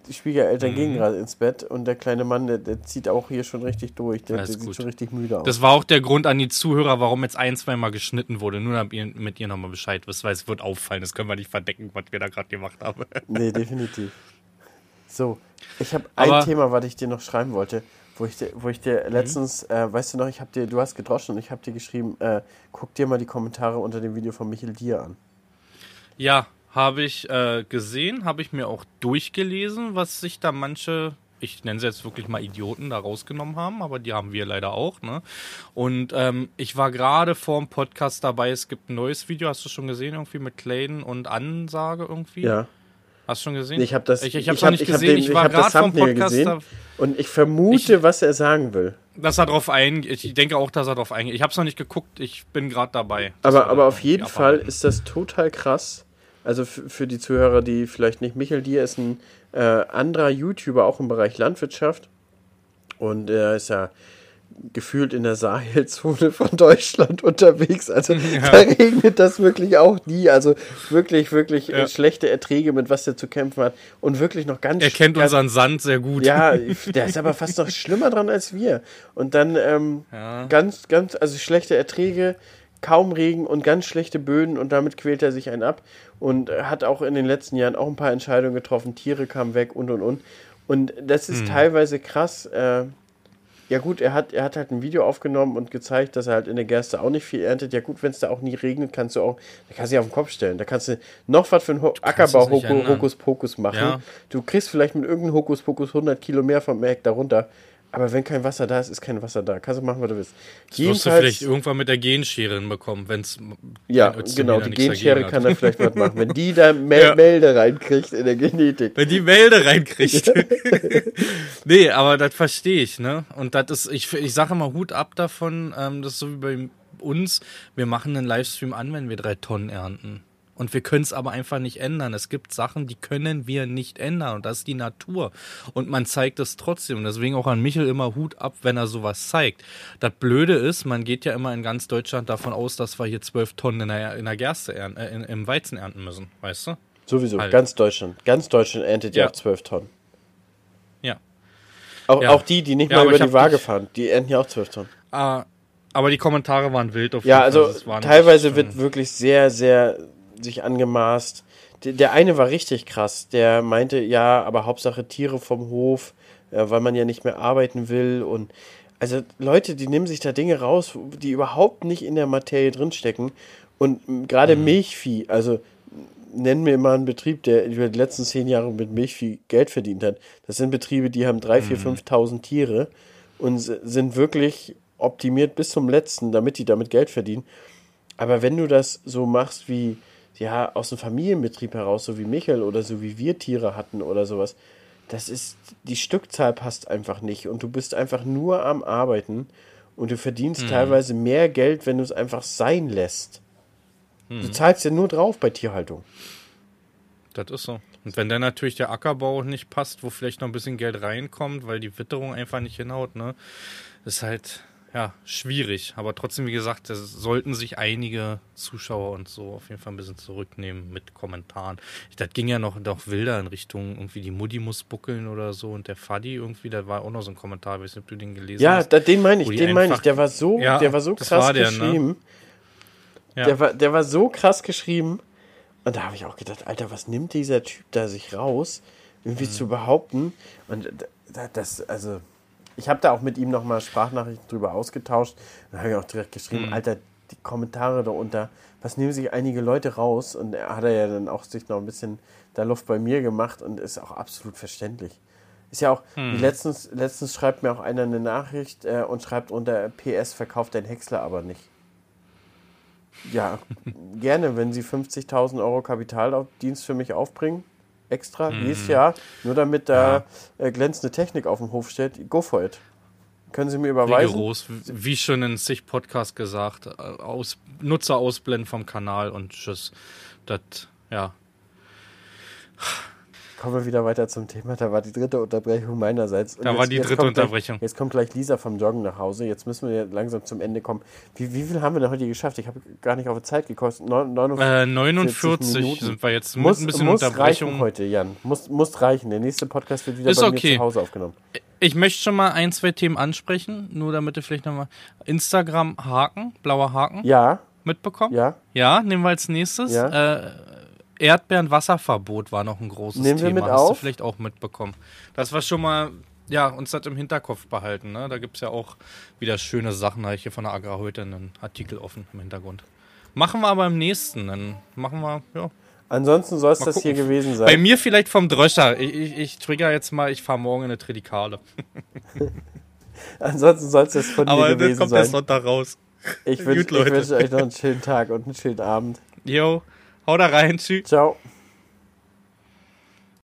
Die Schwiegereltern mhm. gehen gerade ins Bett und der kleine Mann, der, der zieht auch hier schon richtig durch. Der, der sieht schon richtig müde aus. Das war auch der Grund an die Zuhörer, warum jetzt ein, zwei Mal geschnitten wurde. Nur damit ihr mit ihr nochmal Bescheid wisst, weil es wird auffallen. Das können wir nicht verdecken, was wir da gerade gemacht haben. Nee, definitiv. So, ich habe ein Thema, was ich dir noch schreiben wollte, wo ich dir, wo ich dir mhm. letztens, äh, weißt du noch, ich habe dir, du hast gedroschen und ich habe dir geschrieben, äh, guck dir mal die Kommentare unter dem Video von Michel Dier an. Ja, habe ich äh, gesehen, habe ich mir auch durchgelesen, was sich da manche, ich nenne sie jetzt wirklich mal Idioten, da rausgenommen haben, aber die haben wir leider auch. Ne? Und ähm, ich war gerade vor dem Podcast dabei, es gibt ein neues Video, hast du schon gesehen, irgendwie mit Clayton und Ansage irgendwie? Ja. Hast du schon gesehen? Ich habe das ich, ich, ich noch nicht gesehen. Ich war gerade vom Podcast gesehen und ich vermute, ich, was er sagen will. Dass er drauf ein, ich denke auch, dass er drauf eingeht. Ich habe es noch nicht geguckt, ich bin gerade dabei. Aber, aber auf jeden Fall ist das total krass, also für die Zuhörer, die vielleicht nicht, Michael Dier ist ein äh, anderer YouTuber, auch im Bereich Landwirtschaft. Und er ist ja gefühlt in der Sahelzone von Deutschland unterwegs. Also ja. da regnet das wirklich auch nie. Also wirklich, wirklich ja. schlechte Erträge, mit was er zu kämpfen hat. Und wirklich noch ganz... Er kennt ganz, unseren Sand sehr gut. Ja, der ist aber fast noch schlimmer dran als wir. Und dann ähm, ja. ganz, ganz, also schlechte Erträge, kaum Regen und ganz schlechte Böden und damit quält er sich einen ab und hat auch in den letzten Jahren auch ein paar Entscheidungen getroffen. Tiere kamen weg und und und. Und das ist hm. teilweise krass. Äh, ja gut, er hat, er hat halt ein Video aufgenommen und gezeigt, dass er halt in der Gerste auch nicht viel erntet. Ja gut, wenn es da auch nie regnet, kannst du auch, da kannst du dich auf den Kopf stellen. Da kannst du noch was für einen Ackerbau-Hokuspokus machen. Ja. Du kriegst vielleicht mit irgendeinem Hokuspokus 100 Kilo mehr vom Hektar runter. Aber wenn kein Wasser da ist, ist kein Wasser da. Kannst du machen, was du willst. Das wirst du vielleicht irgendwann mit der Genschere hinbekommen, wenn es. Ja, genau, die Genschere kann da vielleicht was machen. Wenn die da Mel ja. Melde reinkriegt in der Genetik. Wenn die Melde reinkriegt. nee, aber das verstehe ich, ne? Und das ist, ich, ich sage immer Hut ab davon, ähm, das ist so wie bei uns, wir machen einen Livestream an, wenn wir drei Tonnen ernten. Und wir können es aber einfach nicht ändern. Es gibt Sachen, die können wir nicht ändern. Und das ist die Natur. Und man zeigt es trotzdem. Und deswegen auch an Michel immer Hut ab, wenn er sowas zeigt. Das Blöde ist, man geht ja immer in ganz Deutschland davon aus, dass wir hier zwölf Tonnen in der, in der Gerste ernten, äh, in, im Weizen ernten müssen. Weißt du? Sowieso. Halt. Ganz Deutschland. Ganz Deutschland erntet ja, auch zwölf Tonnen. Ja. Auch, ja. auch die, die nicht ja, mal über die Waage fahren, die ernten ja auch zwölf Tonnen. Ah, aber die Kommentare waren wild auf jeden Ja, also teilweise wird wirklich sehr, sehr sich angemaßt. Der, der eine war richtig krass. Der meinte, ja, aber Hauptsache Tiere vom Hof, äh, weil man ja nicht mehr arbeiten will. Und also Leute, die nehmen sich da Dinge raus, die überhaupt nicht in der Materie drinstecken. Und gerade mhm. Milchvieh, also nennen wir mal einen Betrieb, der über die letzten zehn Jahre mit Milchvieh Geld verdient hat. Das sind Betriebe, die haben drei, vier, mhm. fünftausend Tiere und sind wirklich optimiert bis zum letzten, damit die damit Geld verdienen. Aber wenn du das so machst wie ja, aus dem Familienbetrieb heraus, so wie Michael oder so wie wir Tiere hatten oder sowas, das ist, die Stückzahl passt einfach nicht und du bist einfach nur am Arbeiten und du verdienst mhm. teilweise mehr Geld, wenn du es einfach sein lässt. Mhm. Du zahlst ja nur drauf bei Tierhaltung. Das ist so. Und wenn dann natürlich der Ackerbau nicht passt, wo vielleicht noch ein bisschen Geld reinkommt, weil die Witterung einfach nicht hinhaut, ne, ist halt, ja, schwierig. Aber trotzdem, wie gesagt, es sollten sich einige Zuschauer und so auf jeden Fall ein bisschen zurücknehmen mit Kommentaren. Das ging ja noch, noch wilder in Richtung irgendwie die Mutti muss buckeln oder so und der Faddy irgendwie, da war auch noch so ein Kommentar, ich weiß nicht, ob du den gelesen ja, hast. Ja, den meine ich, den meine ich. Der war so, ja, der war so krass war der, ne? geschrieben. Ne? Ja. Der, war, der war so krass geschrieben. Und da habe ich auch gedacht, Alter, was nimmt dieser Typ da sich raus, irgendwie mhm. zu behaupten? Und das, also ich habe da auch mit ihm nochmal Sprachnachrichten drüber ausgetauscht. Da habe ich auch direkt geschrieben, mhm. Alter, die Kommentare darunter, was nehmen sich einige Leute raus? Und er hat ja dann auch sich noch ein bisschen da Luft bei mir gemacht und ist auch absolut verständlich. Ist ja auch, mhm. letztens, letztens schreibt mir auch einer eine Nachricht äh, und schreibt unter PS, verkauft dein Häcksler aber nicht. Ja, gerne, wenn Sie 50.000 Euro Kapitaldienst für mich aufbringen extra mm. jedes Jahr, nur damit da ja. äh, glänzende Technik auf dem Hof steht. Go for it. Können Sie mir überweisen? Rigoros, wie schon in sich Podcast gesagt, äh, aus, Nutzer ausblenden vom Kanal und tschüss. Das, ja. Kommen wir wieder weiter zum Thema. Da war die dritte Unterbrechung meinerseits. Und da jetzt, war die dritte Unterbrechung. Gleich, jetzt kommt gleich Lisa vom Joggen nach Hause. Jetzt müssen wir langsam zum Ende kommen. Wie, wie viel haben wir denn heute geschafft? Ich habe gar nicht auf die Zeit gekostet. 49, äh, 49 sind wir jetzt muss, ein bisschen muss Unterbrechung. Reichen heute, Jan. Muss, muss reichen. Der nächste Podcast wird wieder Ist bei okay. mir zu Hause aufgenommen. Ich möchte schon mal ein, zwei Themen ansprechen, nur damit du vielleicht nochmal Instagram Haken, blauer Haken. Ja. Mitbekommen? Ja. Ja, nehmen wir als nächstes. Ja. Äh, Erdbeeren-Wasserverbot war noch ein großes Nehmen Thema. Wir mit Hast auf? du vielleicht auch mitbekommen. Das war schon mal, ja, uns das im Hinterkopf behalten. Ne? Da gibt es ja auch wieder schöne Sachen. Da habe ich hier von der Agra heute einen Artikel offen im Hintergrund. Machen wir aber im nächsten. Dann machen wir, ja. Ansonsten soll es das hier gewesen sein. Bei mir vielleicht vom Dröscher. Ich, ich, ich trigger jetzt mal, ich fahre morgen in eine Tridikale. Ansonsten soll es das von aber dir gewesen sein. Aber dann kommt der Sonntag raus. Ich wünsche wünsch euch noch einen schönen Tag und einen schönen Abend. Jo. Hau da rein. Tschüss. Ciao.